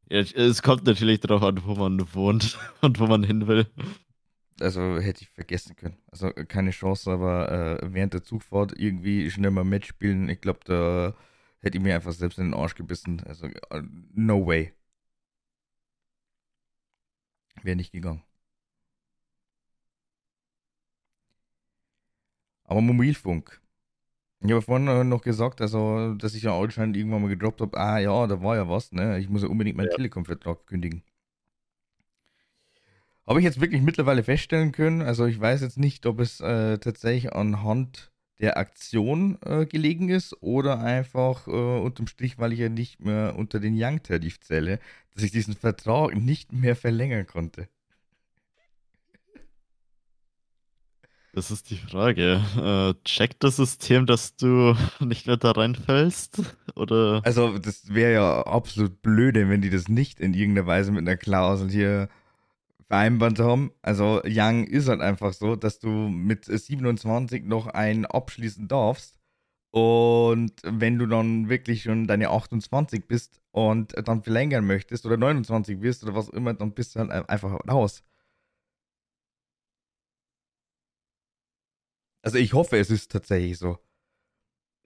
ja. Es kommt natürlich darauf an, wo man wohnt und wo man hin will. Also hätte ich vergessen können. Also keine Chance, aber äh, während der Zugfahrt irgendwie schnell mal Match spielen, ich glaube, da hätte ich mir einfach selbst in den Arsch gebissen. Also, äh, no way. Wäre nicht gegangen. Aber Mobilfunk. Ich habe vorhin äh, noch gesagt, also, dass ich ja anscheinend irgendwann mal gedroppt habe, ah ja, da war ja was, ne? Ich muss ja unbedingt meinen Ja. Telekom-Vertrag kündigen. Habe ich jetzt wirklich mittlerweile feststellen können, also ich weiß jetzt nicht, ob es äh, tatsächlich anhand der Aktion äh, gelegen ist oder einfach äh, unterm Strich, weil ich ja nicht mehr unter den Young-Tarif zähle, dass ich diesen Vertrag nicht mehr verlängern konnte. Das ist die Frage. Äh, checkt das System, dass du nicht mehr da reinfällst? Oder? Also, das wäre ja absolut blöde, wenn die das nicht in irgendeiner Weise mit einer Klausel hier vereinbart haben. Also, Young ist halt einfach so, dass du mit 27 noch einen abschließen darfst. Und wenn du dann wirklich schon deine 28 bist und dann verlängern möchtest oder 29 wirst oder was immer, dann bist du halt einfach raus. Also, ich hoffe, es ist tatsächlich so.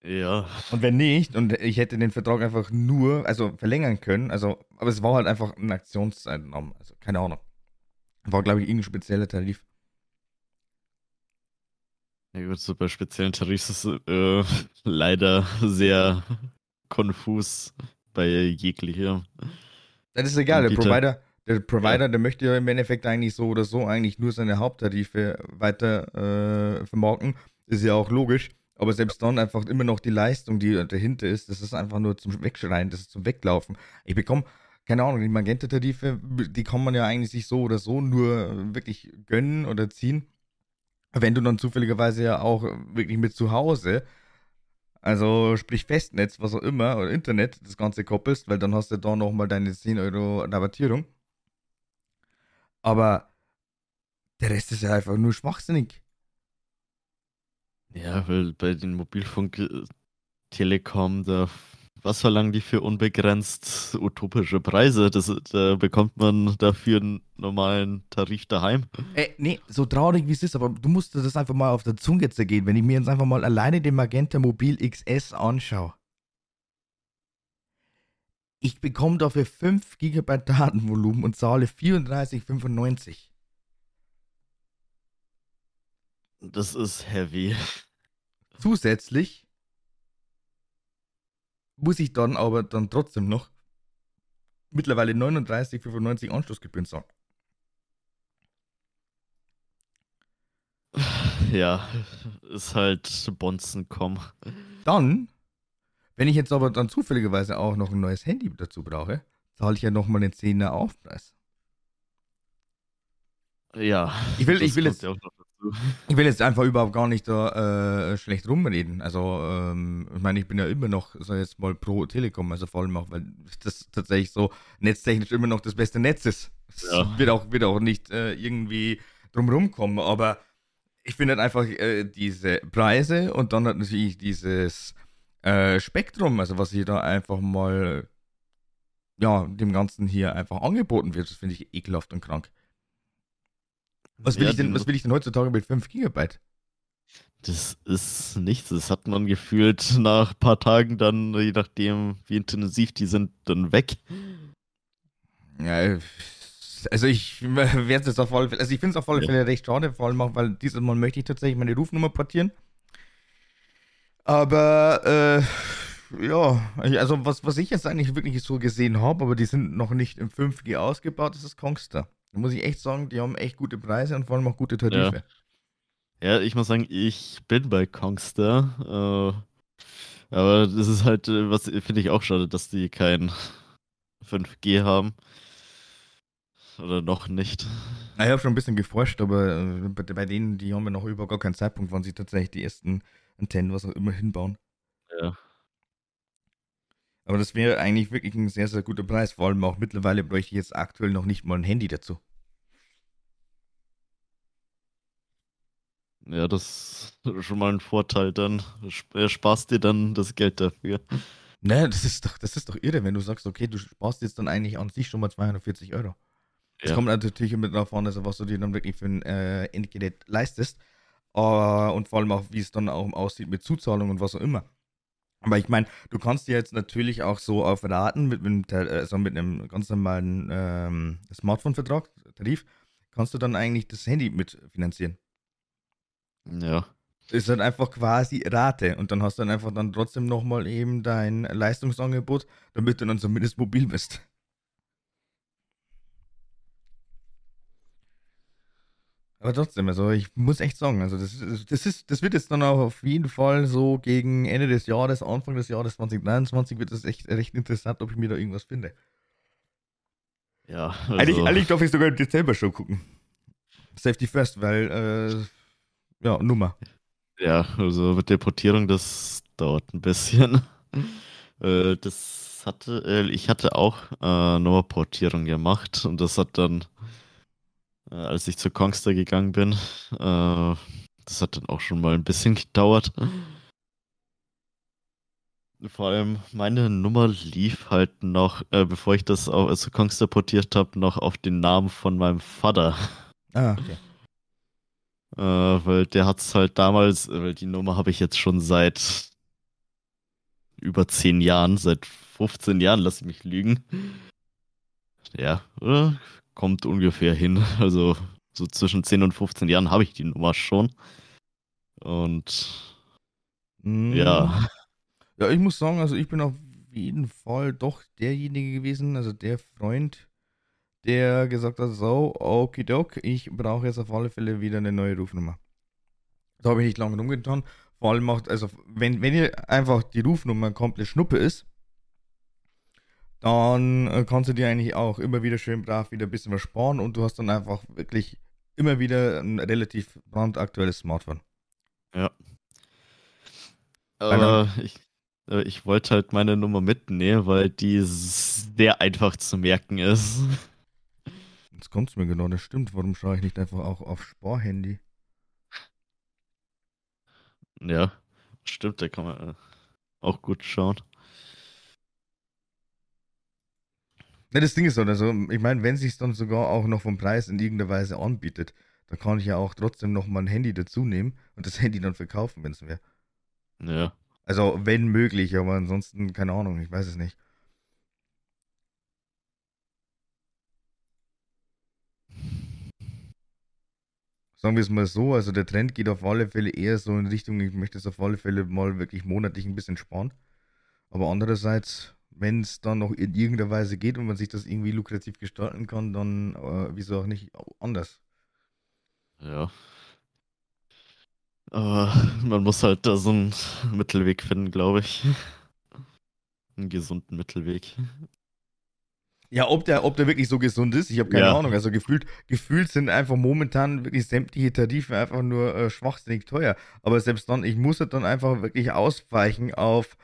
Ja. Und wenn nicht, und ich hätte den Vertrag einfach nur, also verlängern können, also, aber es war halt einfach ein Aktionszeitraum, also keine Ahnung. War, glaube ich, irgendein spezieller Tarif. Ja gut, so bei speziellen Tarifs ist äh, leider sehr konfus, bei jeglicher. Das ist egal, der Anbieter. Provider, der Provider, der möchte ja im Endeffekt eigentlich so oder so eigentlich nur seine Haupttarife weiter äh, vermarkten. Ist ja auch logisch. Aber selbst dann einfach immer noch die Leistung, die dahinter ist, das ist einfach nur zum Wegschreien, das ist zum Weglaufen. Ich bekomme, keine Ahnung, die Magenta-Tarife, die kann man ja eigentlich sich so oder so nur wirklich gönnen oder ziehen. Wenn du dann zufälligerweise ja auch wirklich mit zu Hause, also sprich Festnetz, was auch immer, oder Internet, das Ganze koppelst, weil dann hast du da nochmal deine 10 Euro Rabattierung. Aber der Rest ist ja einfach nur schwachsinnig. Ja, weil bei den Mobilfunk äh, Telekom, da was verlangen die für unbegrenzt utopische Preise? Das, da bekommt man dafür einen normalen Tarif daheim. Ey, nee, so traurig wie es ist, aber du musst das einfach mal auf der Zunge zergehen, wenn ich mir jetzt einfach mal alleine den Magenta Mobil XS anschaue. Ich bekomme dafür 5 GB Datenvolumen und zahle 34,95. Das ist heavy. Zusätzlich muss ich dann aber dann trotzdem noch mittlerweile 39,95 Anschlussgebühren zahlen. Ja, ist halt Bonzen.com. Dann, wenn ich jetzt aber dann zufälligerweise auch noch ein neues Handy dazu brauche, zahle ich ja nochmal den 10er Aufpreis. Ja. Ich will- ich will jetzt- ja. Ich will jetzt einfach überhaupt gar nicht da äh, schlecht rumreden. Also, ähm, ich meine, ich bin ja immer noch, ich jetzt mal, pro Telekom, also vor allem auch, weil das tatsächlich so netztechnisch immer noch das beste Netz ist. Es Ja. wird, auch, wird auch nicht äh, irgendwie drumherum kommen, aber ich finde halt einfach äh, diese Preise und dann halt natürlich dieses äh, Spektrum, also was hier da einfach mal, ja, dem Ganzen hier einfach angeboten wird, das finde ich ekelhaft und krank. Was will, Ja, ich denn, was will ich denn heutzutage mit 5 Gigabyte? Das ist nichts. Das hat man gefühlt nach ein paar Tagen dann, je nachdem, wie intensiv die sind, dann weg. Ja, also ich werde es auf alle Fälle, also ich finde es auf alle Ja. Fälle recht schade, vor allem auch, weil dieses Mal möchte ich tatsächlich meine Rufnummer portieren. Aber, äh, ja, also was, was ich jetzt eigentlich wirklich so gesehen habe, aber die sind noch nicht im 5G ausgebaut, das ist Kongster. Da muss ich echt sagen, die haben echt gute Preise und vor allem auch gute Tarife. Ja, ich muss sagen, ich bin bei Kongster. Äh, aber das ist halt, was finde ich auch schade, dass die kein 5G haben. Oder noch nicht. Ich habe schon ein bisschen geforscht, aber äh, bei, denen, die haben ja noch über gar keinen Zeitpunkt, wann sie tatsächlich die ersten Antennen, was auch immer, hinbauen. Ja. Aber das wäre eigentlich wirklich ein sehr, sehr guter Preis. Vor allem auch mittlerweile bräuchte ich jetzt aktuell noch nicht mal ein Handy dazu. Ja, das ist schon mal ein Vorteil dann. Äh, Sparst dir dann das Geld dafür. Ne, das ist doch, das ist doch irre, wenn du sagst, okay, du sparst jetzt dann eigentlich an sich schon mal 240 Euro. Es Ja. kommt natürlich immer darauf an, also was du dir dann wirklich für ein äh, Endgerät leistest. Äh, und vor allem auch, wie es dann auch aussieht mit Zuzahlung und was auch immer. Aber ich meine, du kannst dir jetzt natürlich auch so auf Raten mit, mit, einem- also mit einem ganz normalen ähm, Smartphone-Vertrag, Tarif, kannst du dann eigentlich das Handy mitfinanzieren. Ja. ist halt einfach quasi Rate und dann hast du dann einfach dann trotzdem nochmal eben dein Leistungsangebot, damit du dann zumindest mobil bist. Aber trotzdem, also ich muss echt sagen, also das ist, das ist, das wird jetzt dann auch auf jeden Fall so gegen Ende des Jahres, Anfang des Jahres 2023 wird das echt recht interessant, ob ich mir da irgendwas finde. Ja, Eigentlich, also, eigentlich darf ich sogar im Dezember schon gucken. Safety First, weil, äh, ja, Nummer. ja, also mit der Portierung, das dauert ein bisschen. äh, das hatte, äh, ich hatte auch äh, nochmal Portierung gemacht und das hat dann, als ich zu Kongster gegangen bin, äh, das hat dann auch schon mal ein bisschen gedauert. Vor allem meine Nummer lief halt noch, äh, bevor ich das auch zu Kongster portiert habe, noch auf den Namen von meinem Vater. Ah, okay. Äh, weil der hat's halt damals, äh, weil die Nummer habe ich jetzt schon seit über 10 Jahren, seit 15 Jahren, lass ich mich lügen. Ja, oder? Kommt ungefähr hin. Also so zwischen 10 und 15 Jahren habe ich die Nummer schon. Und Mm. ja, Ja, ich muss sagen, also ich bin auf jeden Fall doch derjenige gewesen, also der Freund, der gesagt hat, so, okidok, ich brauche jetzt auf alle Fälle wieder eine neue Rufnummer. Da habe ich nicht lange rumgetan. Vor allem macht, also wenn, wenn ihr einfach die Rufnummer komplett Schnuppe ist, dann äh, kannst du dir eigentlich auch immer wieder schön brav wieder ein bisschen was sparen und du hast dann einfach wirklich immer wieder ein relativ brandaktuelles Smartphone. Ja. Aber ich, äh, ich wollte halt meine Nummer mitnehmen, weil die sehr einfach zu merken ist. Jetzt kommt es mir genau, das stimmt. Warum schaue ich nicht einfach auch auf Sparhandy? Ja, stimmt, da kann man äh, auch gut schauen. Ne, das Ding ist so, also, ich meine, wenn sich dann sogar auch noch vom Preis in irgendeiner Weise anbietet, dann kann ich ja auch trotzdem noch mal ein Handy dazu nehmen und das Handy dann verkaufen, wenn es wäre. Ja. Also, wenn möglich, aber ansonsten, keine Ahnung, ich weiß es nicht. Sagen wir es mal so, also der Trend geht auf alle Fälle eher so in Richtung, ich möchte es auf alle Fälle mal wirklich monatlich ein bisschen sparen. Aber andererseits, wenn es dann noch in irgendeiner Weise geht und man sich das irgendwie lukrativ gestalten kann, dann äh, wieso auch nicht anders. Ja. Aber man muss halt da so einen Mittelweg finden, glaube ich. Einen gesunden Mittelweg. Ja, ob der, ob der wirklich so gesund ist, ich habe keine ja. Ahnung. Also gefühlt, gefühlt sind einfach momentan wirklich sämtliche Tarife einfach nur äh, schwachsinnig teuer. Aber selbst dann, ich muss halt dann einfach wirklich ausweichen auf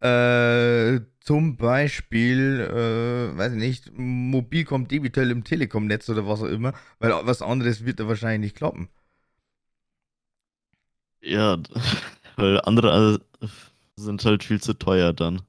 äh, zum Beispiel, äh, weiß ich nicht, Mobilcom Debitel im Telekom-Netz oder was auch immer, weil was anderes wird da wahrscheinlich nicht klappen. Ja, weil andere äh, sind halt viel zu teuer dann.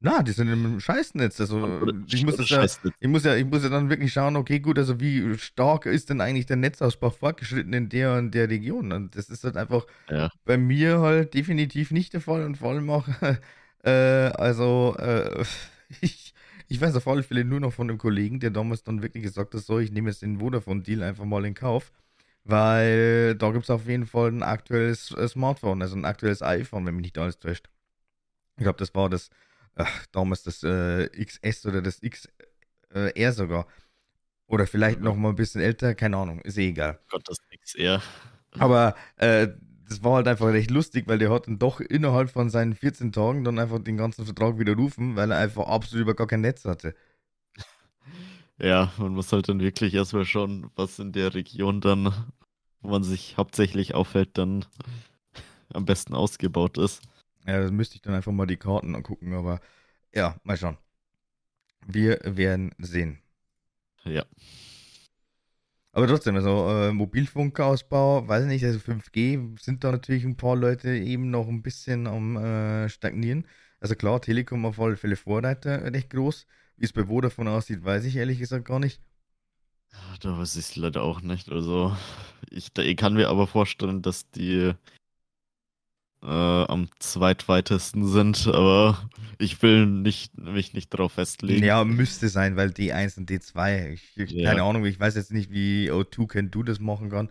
Na, die sind im Scheißnetz. Also ich muss, ja, ich, muss ja, ich muss ja dann wirklich schauen, okay, gut, also wie stark ist denn eigentlich der Netzausbau fortgeschritten in der und der Region? Und das ist halt einfach ja. bei mir halt definitiv nicht der Fall und vor allem auch, äh, also äh, ich, ich weiß auf alle Fälle nur noch von einem Kollegen, der damals dann wirklich gesagt hat, so, ich nehme jetzt den Vodafone-Deal einfach mal in Kauf. Weil da gibt es auf jeden Fall ein aktuelles äh, Smartphone, also ein aktuelles iPhone, wenn mich nicht alles täuscht. Ich glaube, das war das, ach, damals das äh, XS oder das XR äh, sogar. Oder vielleicht noch mal ein bisschen älter, keine Ahnung, ist eh egal. Gott, das XR. Aber äh, das war halt einfach recht lustig, weil der hat dann doch innerhalb von seinen 14 Tagen dann einfach den ganzen Vertrag widerrufen, weil er einfach absolut über gar kein Netz hatte. Ja, man muss halt dann wirklich erstmal schauen, was in der Region dann, wo man sich hauptsächlich aufhält, dann am besten ausgebaut ist. Ja, das müsste ich dann einfach mal die Karten angucken, aber ja, mal schauen. Wir werden sehen. Ja. Aber trotzdem, also äh, Mobilfunkausbau, weiß nicht, also 5G sind da natürlich ein paar Leute eben noch ein bisschen am äh, Stagnieren. Also klar, Telekom auf alle Fälle Vorreiter, recht groß. Wie es bei Vodafone aussieht, weiß ich ehrlich gesagt gar nicht. Da weiß ich es leider auch nicht. Also, ich, ich kann mir aber vorstellen, dass die äh, am zweitweitesten sind, aber ich will nicht, mich nicht darauf festlegen. Ja, müsste sein, weil D1 und D2, ich, ich, ja. keine Ahnung, ich weiß jetzt nicht, wie O2 Can Do das machen kann.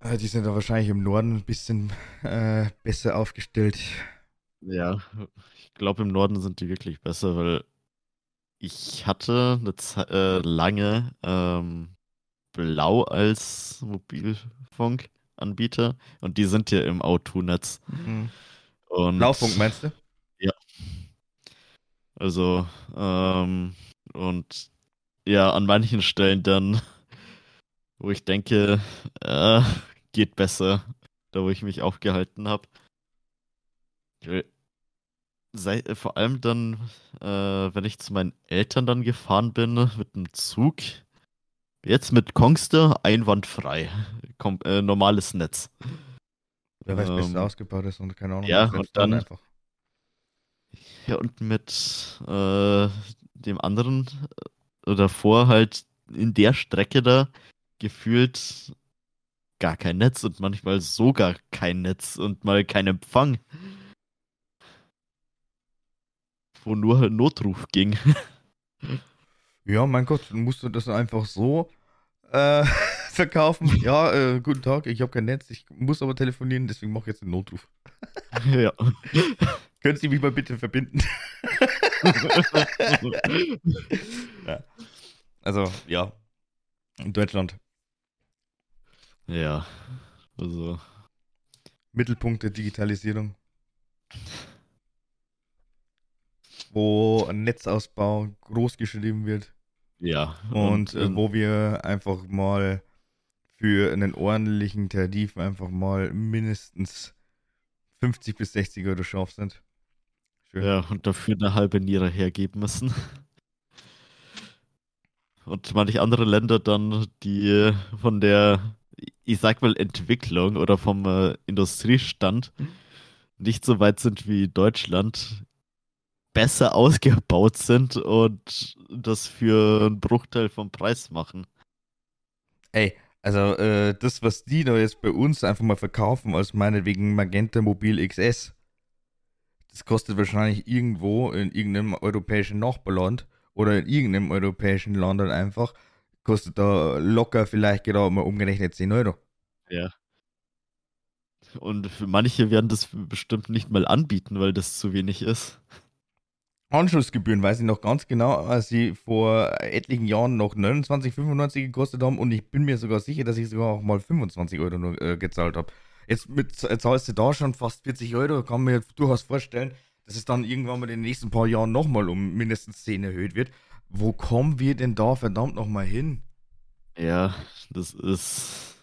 Äh, die sind da wahrscheinlich im Norden ein bisschen äh, besser aufgestellt. Ja, ich glaube, im Norden sind die wirklich besser, weil ich hatte eine Ze äh, lange ähm, Blau als Mobilfunkanbieter und die sind ja im O2-Netz. Mhm. Blaufunk meinst du? Ja. Also, ähm, und ja, an manchen Stellen dann, wo ich denke, äh, geht besser, da wo ich mich aufgehalten habe sei, äh, vor allem dann, äh, wenn ich zu meinen Eltern dann gefahren bin mit dem Zug. Jetzt mit Kongster einwandfrei. Kom äh, normales Netz. Wer weiß, ähm, besser ausgebaut ist und keine Ahnung. Ja, und dann einfach. Ja, und mit äh, dem anderen äh, davor halt in der Strecke da gefühlt gar kein Netz und manchmal sogar kein Netz und mal kein Empfang wo nur Notruf ging. Ja, mein Gott, musst du das einfach so äh, verkaufen? Ja, äh, guten Tag, ich habe kein Netz, ich muss aber telefonieren, deswegen mache ich jetzt einen Notruf. ja. Können Sie mich mal bitte verbinden? ja. Also, ja. In Deutschland. Ja. Also. Mittelpunkt der Digitalisierung. Wo ein Netzausbau groß geschrieben wird. Ja. Und, und äh, wo wir einfach mal für einen ordentlichen Tarif einfach mal mindestens 50 bis 60 Euro scharf sind. Schön. Ja, und dafür eine halbe Niere hergeben müssen. Und manche andere Länder dann, die von der, ich sag mal, Entwicklung oder vom äh, Industriestand nicht so weit sind wie Deutschland, besser ausgebaut sind und das für einen Bruchteil vom Preis machen. Ey, also äh, das, was die da jetzt bei uns einfach mal verkaufen, als meinetwegen Magenta Mobil XS, das kostet wahrscheinlich irgendwo in irgendeinem europäischen Nachbarland oder in irgendeinem europäischen Land dann einfach, kostet da locker vielleicht gerade mal umgerechnet 10 Euro. Ja. Und für manche werden das bestimmt nicht mal anbieten, weil das zu wenig ist. Anschlussgebühren weiß ich noch ganz genau, als sie vor etlichen Jahren noch 29,95 gekostet haben und ich bin mir sogar sicher, dass ich sogar auch mal 25 Euro nur äh, gezahlt habe. Jetzt mit, zahlst du da schon fast 40 Euro, kann mir durchaus vorstellen, dass es dann irgendwann mal in den nächsten paar Jahren nochmal um mindestens 10 erhöht wird. Wo kommen wir denn da verdammt nochmal hin? Ja, das ist.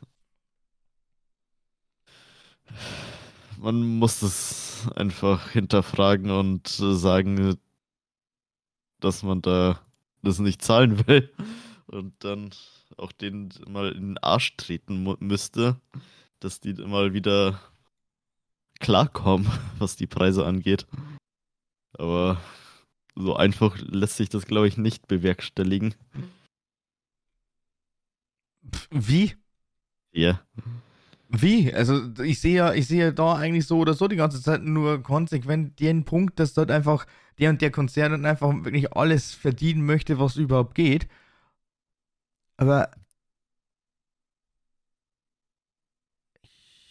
Man muss das einfach hinterfragen und sagen, dass man da das nicht zahlen will und dann auch denen mal in den Arsch treten müsste, dass die mal wieder klarkommen, was die Preise angeht. Aber so einfach lässt sich das, glaube ich, nicht bewerkstelligen. Wie? Ja. Wie? Also ich sehe ja, ich sehe da eigentlich so oder so die ganze Zeit nur konsequent den Punkt, dass dort einfach der und der Konzern dann einfach wirklich alles verdienen möchte, was überhaupt geht. Aber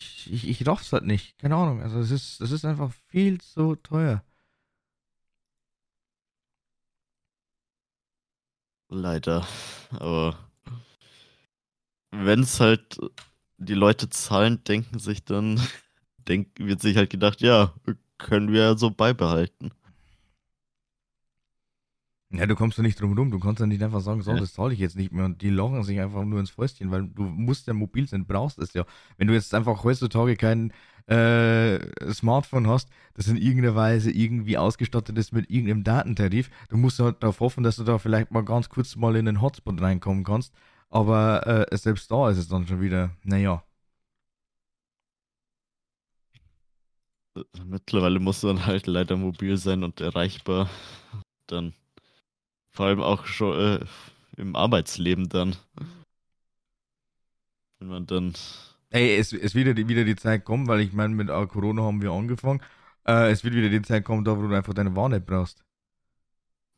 ich, ich, ich raff's halt nicht. Keine Ahnung. Also es ist, das ist einfach viel zu teuer. Leider. Aber wenn es halt die Leute zahlen, denken sich dann, denk, wird sich halt gedacht, ja, können wir ja so beibehalten. Ja, du kommst ja nicht drum rum. Du kannst ja nicht einfach sagen, so, das zahle ich jetzt nicht mehr. Und die lachen sich einfach nur ins Fäustchen, weil du musst ja mobil sein, brauchst es ja. Wenn du jetzt einfach heutzutage kein äh, Smartphone hast, das in irgendeiner Weise irgendwie ausgestattet ist mit irgendeinem Datentarif, du musst halt darauf hoffen, dass du da vielleicht mal ganz kurz mal in den Hotspot reinkommen kannst. Aber äh, selbst da ist es dann schon wieder, naja. Mittlerweile musst du dann halt leider mobil sein und erreichbar. Dann vor allem auch schon äh, im Arbeitsleben dann. Wenn man dann. Ey, es, es wird wieder, wieder die Zeit kommen, weil ich meine, mit Corona haben wir angefangen. Äh, es wird wieder die Zeit kommen, da wo du einfach deine Warne brauchst.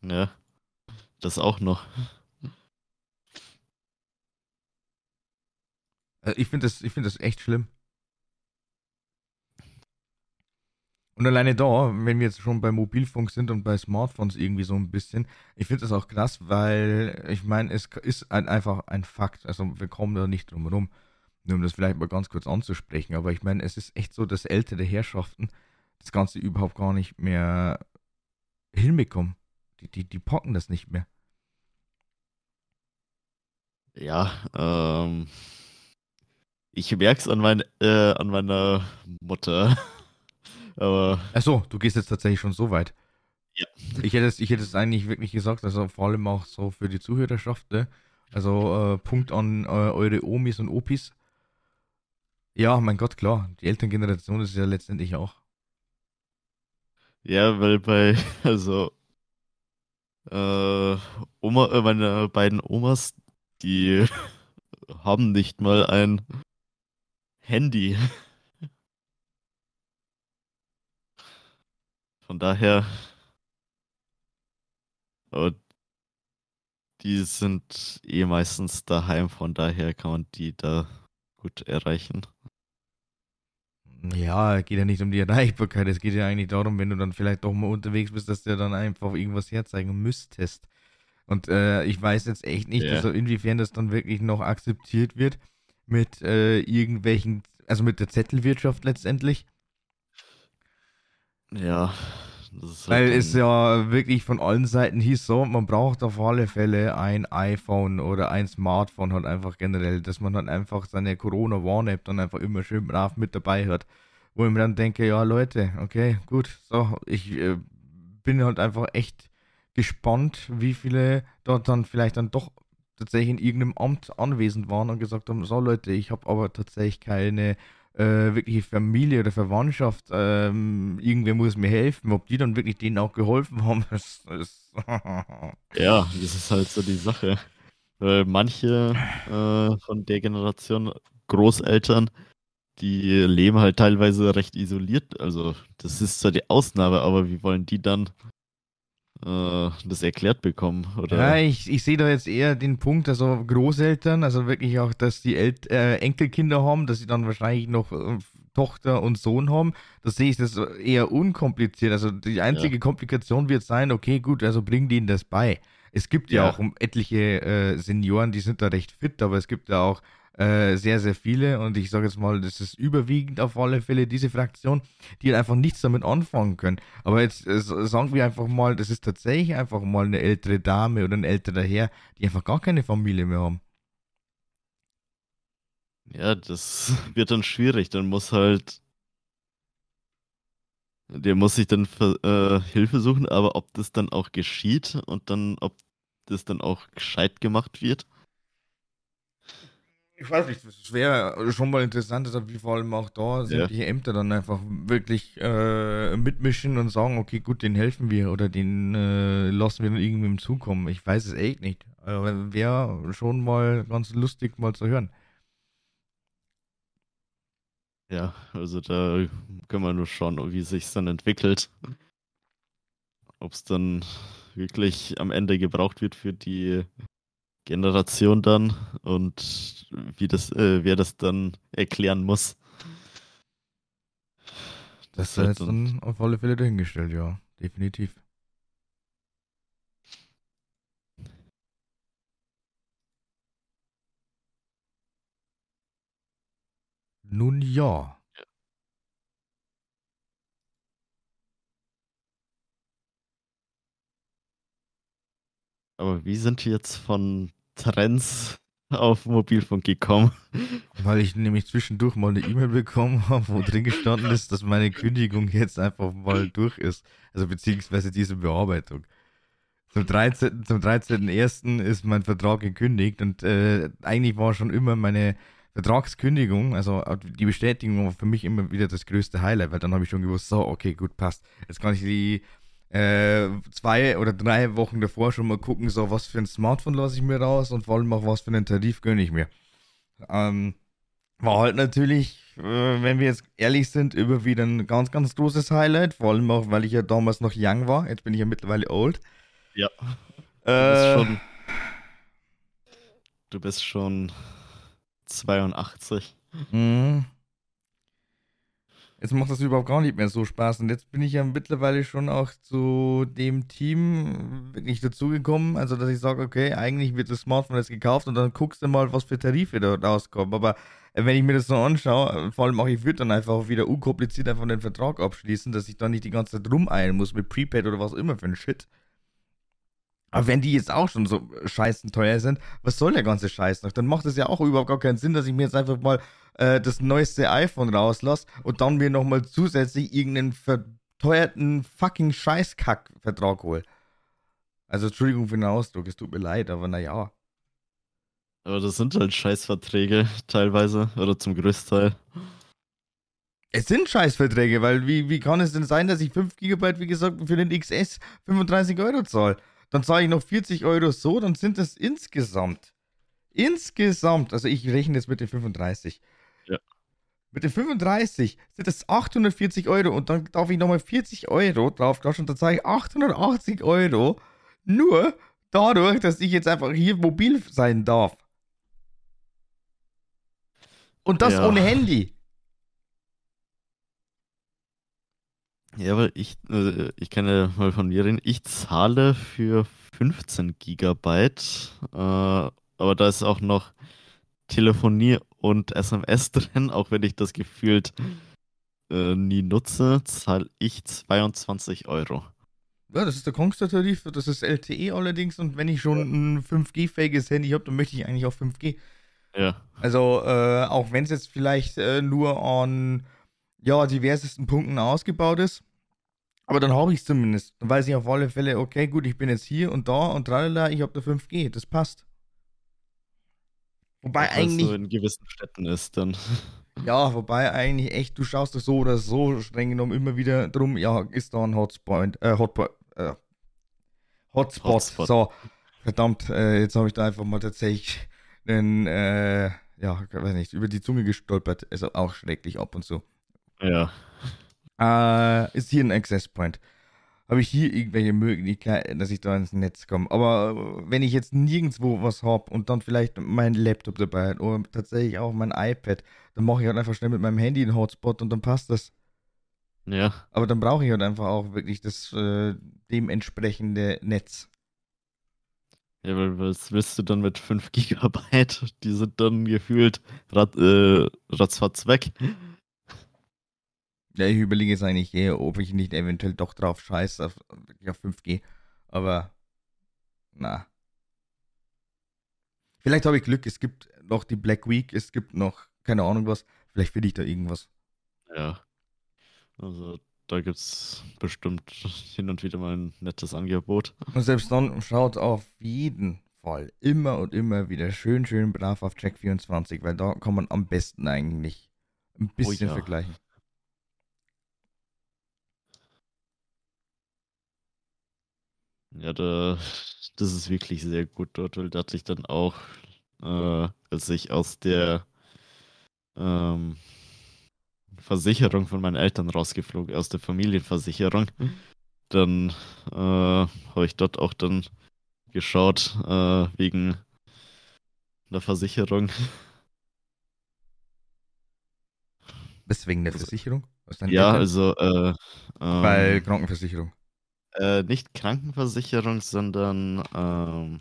Ja. Das auch noch. Äh, ich finde das, find das echt schlimm. Und alleine da, wenn wir jetzt schon bei Mobilfunk sind und bei Smartphones irgendwie so ein bisschen, ich finde das auch krass, weil ich meine, es ist ein, einfach ein Fakt. Also wir kommen da nicht drum herum, nur um das vielleicht mal ganz kurz anzusprechen. Aber ich meine, es ist echt so, dass ältere Herrschaften das Ganze überhaupt gar nicht mehr hinbekommen. Die, die, die packen das nicht mehr. Ja, ähm, ich merke es an, mein, äh, an meiner Mutter. Aber. Achso, du gehst jetzt tatsächlich schon so weit. Ja. Ich hätte, es, ich hätte es eigentlich wirklich gesagt, also vor allem auch so für die Zuhörerschaft, ne? Also äh, Punkt an äh, eure Omis und Opis. Ja, mein Gott, klar, die Elterngeneration ist ja letztendlich auch. Ja, weil bei, also, äh, Oma, äh, meine beiden Omas, die haben nicht mal ein Handy. Von daher. Aber die sind eh meistens daheim, von daher kann man die da gut erreichen. Ja, geht ja nicht um die Erreichbarkeit. Es geht ja eigentlich darum, wenn du dann vielleicht doch mal unterwegs bist, dass du dann einfach irgendwas herzeigen müsstest. Und äh, ich weiß jetzt echt nicht, Ja. also inwiefern das dann wirklich noch akzeptiert wird mit äh, irgendwelchen, also mit der Zettelwirtschaft letztendlich. Ja, das ist halt Weil es ja wirklich von allen Seiten hieß so, man braucht auf alle Fälle ein iPhone oder ein Smartphone halt einfach generell, dass man dann einfach seine Corona-Warn-App dann einfach immer schön brav mit dabei hat. Wo ich mir dann denke, ja Leute, okay, gut, so, ich äh, bin halt einfach echt gespannt, wie viele dort dann vielleicht dann doch tatsächlich in irgendeinem Amt anwesend waren und gesagt haben, so Leute, ich habe aber tatsächlich keine äh, wirkliche Familie oder Verwandtschaft, ähm, irgendwer muss mir helfen, ob die dann wirklich denen auch geholfen haben, das ist Ja, das ist halt so die Sache. Weil manche äh, von der Generation Großeltern, die leben halt teilweise recht isoliert. Also, das ist zwar die Ausnahme, aber wie wollen die dann das erklärt bekommen? Oder Ja, ich, ich sehe da jetzt eher den Punkt, also Großeltern, also wirklich auch, dass die El äh, Enkelkinder haben, dass sie dann wahrscheinlich noch äh, Tochter und Sohn haben. Das sehe ich das eher unkompliziert. Also die einzige Komplikation wird sein, okay, gut, also bring denen das bei. Es gibt ja, Ja. auch etliche äh, Senioren, die sind da recht fit, aber es gibt ja auch äh, sehr, sehr viele und ich sage jetzt mal, das ist überwiegend auf alle Fälle diese Fraktion, die halt einfach nichts damit anfangen können. Aber jetzt äh, sagen wir einfach mal, das ist tatsächlich einfach mal eine ältere Dame oder ein älterer Herr, die einfach gar keine Familie mehr haben. Ja, das wird dann schwierig. Dann muss halt. Der muss sich dann äh, Hilfe suchen, aber ob das dann auch geschieht und dann, ob das dann auch gescheit gemacht wird. Ich weiß nicht, das wäre schon mal interessant, dass wir vor allem auch da sämtliche Ämter dann einfach wirklich äh, mitmischen und sagen, okay, gut, den helfen wir oder den äh, lassen wir dann irgendwem zukommen. Ich weiß es echt nicht. Aber wäre schon mal ganz lustig mal zu hören. Ja, also da können wir nur schauen, wie sich dann entwickelt. Ob es dann wirklich am Ende gebraucht wird für die Generation dann und wie das, äh, wer das dann erklären muss. Das ist wird jetzt dann auf alle Fälle dahingestellt, ja. Definitiv. Nun ja. Aber wie sind wir jetzt von Trends auf Mobilfunk gekommen? Weil ich nämlich zwischendurch mal eine E-Mail bekommen habe, wo drin gestanden ist, dass meine Kündigung jetzt einfach mal durch ist. Also beziehungsweise diese Bearbeitung. Zum 13. Zum 13.01. ist mein Vertrag gekündigt und äh, eigentlich war schon immer meine Vertragskündigung, also die Bestätigung war für mich immer wieder das größte Highlight, weil dann habe ich schon gewusst, so, okay, gut, passt. Jetzt kann ich die äh, zwei oder drei Wochen davor schon mal gucken, so, was für ein Smartphone lasse ich mir raus und vor allem auch, was für einen Tarif gönne ich mir. Ähm, war halt natürlich, äh, wenn wir jetzt ehrlich sind, immer wieder ein ganz, ganz großes Highlight. Vor allem auch, weil ich ja damals noch young war. Jetzt bin ich ja mittlerweile old. Ja. Du bist Äh, schon. Du bist schon 82. Mhm. Jetzt macht das überhaupt gar nicht mehr so Spaß. Und jetzt bin ich ja mittlerweile schon auch zu dem Team wirklich dazugekommen. Also, dass ich sage, okay, eigentlich wird das Smartphone jetzt gekauft und dann guckst du mal, was für Tarife da rauskommen. Aber äh, wenn ich mir das so anschaue, äh, vor allem auch, ich würde dann einfach wieder unkompliziert einfach den Vertrag abschließen, dass ich dann nicht die ganze Zeit rumeilen muss mit Prepaid oder was immer für ein Shit. Aber wenn die jetzt auch schon so scheißen teuer sind, was soll der ganze Scheiß noch? Dann macht es ja auch überhaupt gar keinen Sinn, dass ich mir jetzt einfach mal äh, das neueste iPhone rauslasse und dann mir nochmal zusätzlich irgendeinen verteuerten fucking Scheißkack-Vertrag hole. Also Entschuldigung für den Ausdruck, es tut mir leid, aber naja. Aber das sind halt Scheißverträge teilweise oder zum Größteil. Es sind Scheißverträge, weil wie, wie kann es denn sein, dass ich 5 GB, wie gesagt, für den XS 35 Euro zahle? Dann zahle ich noch 40 Euro so, dann sind das insgesamt. Insgesamt, also ich rechne jetzt mit den 35. Ja. Mit den 35 sind das 840 Euro und dann darf ich nochmal 40 Euro draufklatschen und dann zahle ich 880 Euro nur dadurch, dass ich jetzt einfach hier mobil sein darf. Und das Ja. ohne Handy. Ja, weil ich, äh, ich kann ja mal von mir reden. Ich zahle für 15 Gigabyte, äh, aber da ist auch noch Telefonie und SMS drin, auch wenn ich das gefühlt äh, nie nutze, zahle ich 22 Euro. Ja, das ist der Kongstar-Tarif, das ist LTE allerdings und wenn ich schon ein 5G-fähiges Handy habe, dann möchte ich eigentlich auch 5G. Ja. Also, äh, auch wenn es jetzt vielleicht äh, nur an ja, diversesten Punkten ausgebaut ist, aber dann habe ich es zumindest. Dann weiß ich auf alle Fälle, okay, gut, ich bin jetzt hier und da und tralala, ich habe da 5G, das passt. Wobei Auch eigentlich. so in gewissen Städten ist dann. Ja, wobei eigentlich echt, du schaust das so oder so streng genommen immer wieder drum, ja, ist da ein Hotspot, äh, Hotspot, äh, Hotspot. Hotspot. So, verdammt, äh, jetzt habe ich da einfach mal tatsächlich einen, äh, ja, ich weiß nicht, über die Zunge gestolpert. Also auch schrecklich ab und zu. Ja. Äh, ist hier ein Access Point. Habe ich hier irgendwelche Möglichkeiten, dass ich da ins Netz komme? Aber äh, wenn ich jetzt nirgendwo was habe und dann vielleicht mein Laptop dabei hat oder tatsächlich auch mein iPad, dann mache ich halt einfach schnell mit meinem Handy einen Hotspot und dann passt das. Ja. Aber dann brauche ich halt einfach auch wirklich das äh, dementsprechende Netz. Ja, weil was willst du dann mit 5 Gigabyte? Die sind dann gefühlt rat, äh, ratzfatz weg. Ja, ich überlege jetzt eigentlich eher, ob ich nicht eventuell doch drauf scheiße auf, auf 5G. Aber, na. Vielleicht habe ich Glück, es gibt noch die Black Week, es gibt noch keine Ahnung was. Vielleicht finde ich da irgendwas. Ja. Also da gibt's bestimmt hin und wieder mal ein nettes Angebot. Und selbst dann schaut auf jeden Fall immer und immer wieder schön, schön brav auf Check24, weil da kann man am besten eigentlich ein bisschen ja. vergleichen. Ja, da, das ist wirklich sehr gut dort, weil da hatte ich dann auch, äh, als ich aus der ähm, Versicherung von meinen Eltern rausgeflogen, aus der Familienversicherung, dann äh, habe ich dort auch dann geschaut, äh, wegen der Versicherung. Weswegen der Also- Versicherung? Ja, Eltern? also äh, Weil ähm, Krankenversicherung. Äh, nicht Krankenversicherung, sondern ähm,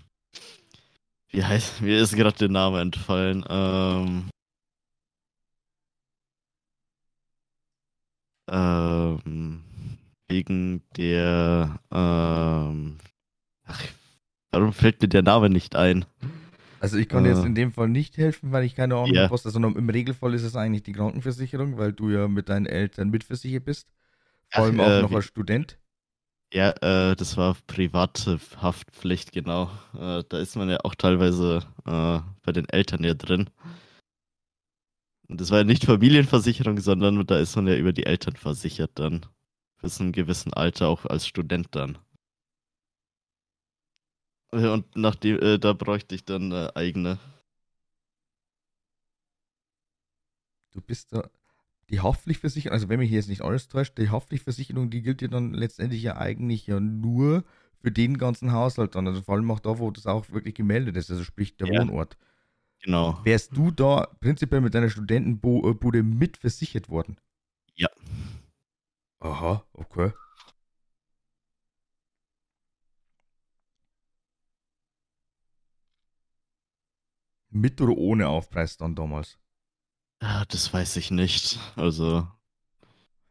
wie heißt, mir ist gerade der Name entfallen. Ähm, ähm, wegen der ähm, ach, warum fällt mir der Name nicht ein? Also ich kann jetzt Äh. in dem Fall nicht helfen, weil ich keine Ahnung was das, sondern im Regelfall ist es eigentlich die Krankenversicherung, weil du ja mit deinen Eltern mitversichert bist. Vor Ach, allem auch äh, noch als Student. Ja, äh, das war private Haftpflicht, genau. Äh, da ist man ja auch teilweise äh, bei den Eltern ja drin. Und das war ja nicht Familienversicherung, sondern da ist man ja über die Eltern versichert dann. Bis einem gewissen Alter, auch als Student dann. Äh, Und nachdem, äh, da bräuchte ich dann äh, eigene. Du bist da. Die Haftpflichtversicherung, also wenn mich hier jetzt nicht alles täuscht, die Haftpflichtversicherung, die gilt ja dann letztendlich ja eigentlich ja nur für den ganzen Haushalt dann. Also vor allem auch da, wo das auch wirklich gemeldet ist, also sprich der Ja. Wohnort. Genau. Wärst du da prinzipiell mit deiner Studentenbude mit versichert worden? Ja. Aha, okay. Mit oder ohne Aufpreis dann damals? Ah, das weiß ich nicht. Also,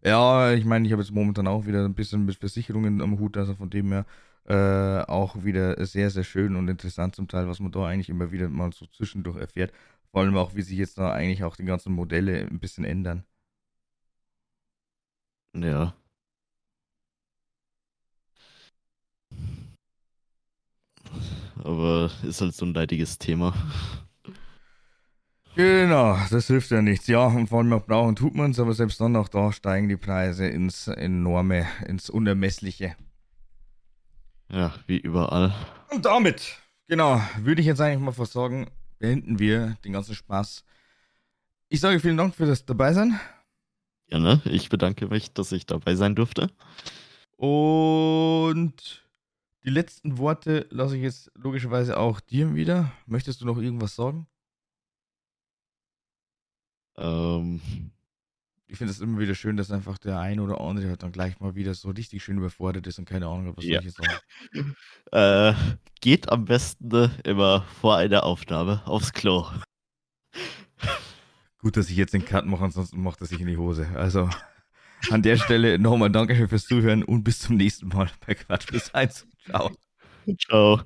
Ja, ich meine, ich habe jetzt momentan auch wieder ein bisschen mit Versicherungen am Hut, also von dem her äh, auch wieder sehr, sehr schön und interessant zum Teil, was man da eigentlich immer wieder mal so zwischendurch erfährt. Vor allem auch, wie sich jetzt da eigentlich auch die ganzen Modelle ein bisschen ändern. ja. Aber ist halt so ein leidiges Thema. Genau, das hilft ja nichts. Ja, und vor allem auch brauchen tut man es, aber selbst dann auch da steigen die Preise ins enorme, ins Unermessliche. Ja, wie überall. Und damit, genau, würde ich jetzt eigentlich mal sagen, beenden wir den ganzen Spaß. Ich sage vielen Dank für das Dabeisein Ja, ne? Ich bedanke mich, dass ich dabei sein durfte. und die letzten Worte lasse ich jetzt logischerweise auch dir wieder. Möchtest du noch irgendwas sagen? Ähm, ich finde es immer wieder schön, dass einfach der eine oder andere halt dann gleich mal wieder so richtig schön überfordert ist und keine Ahnung hat, was Ja. soll ich jetzt sagen. Äh, geht am besten äh, immer vor einer Aufnahme aufs Klo. Gut, dass ich jetzt den Cut mache, ansonsten macht er sich in die Hose. Also an der Stelle nochmal Dankeschön fürs Zuhören und bis zum nächsten Mal bei Quatsch bis 1. Ciao. Ciao.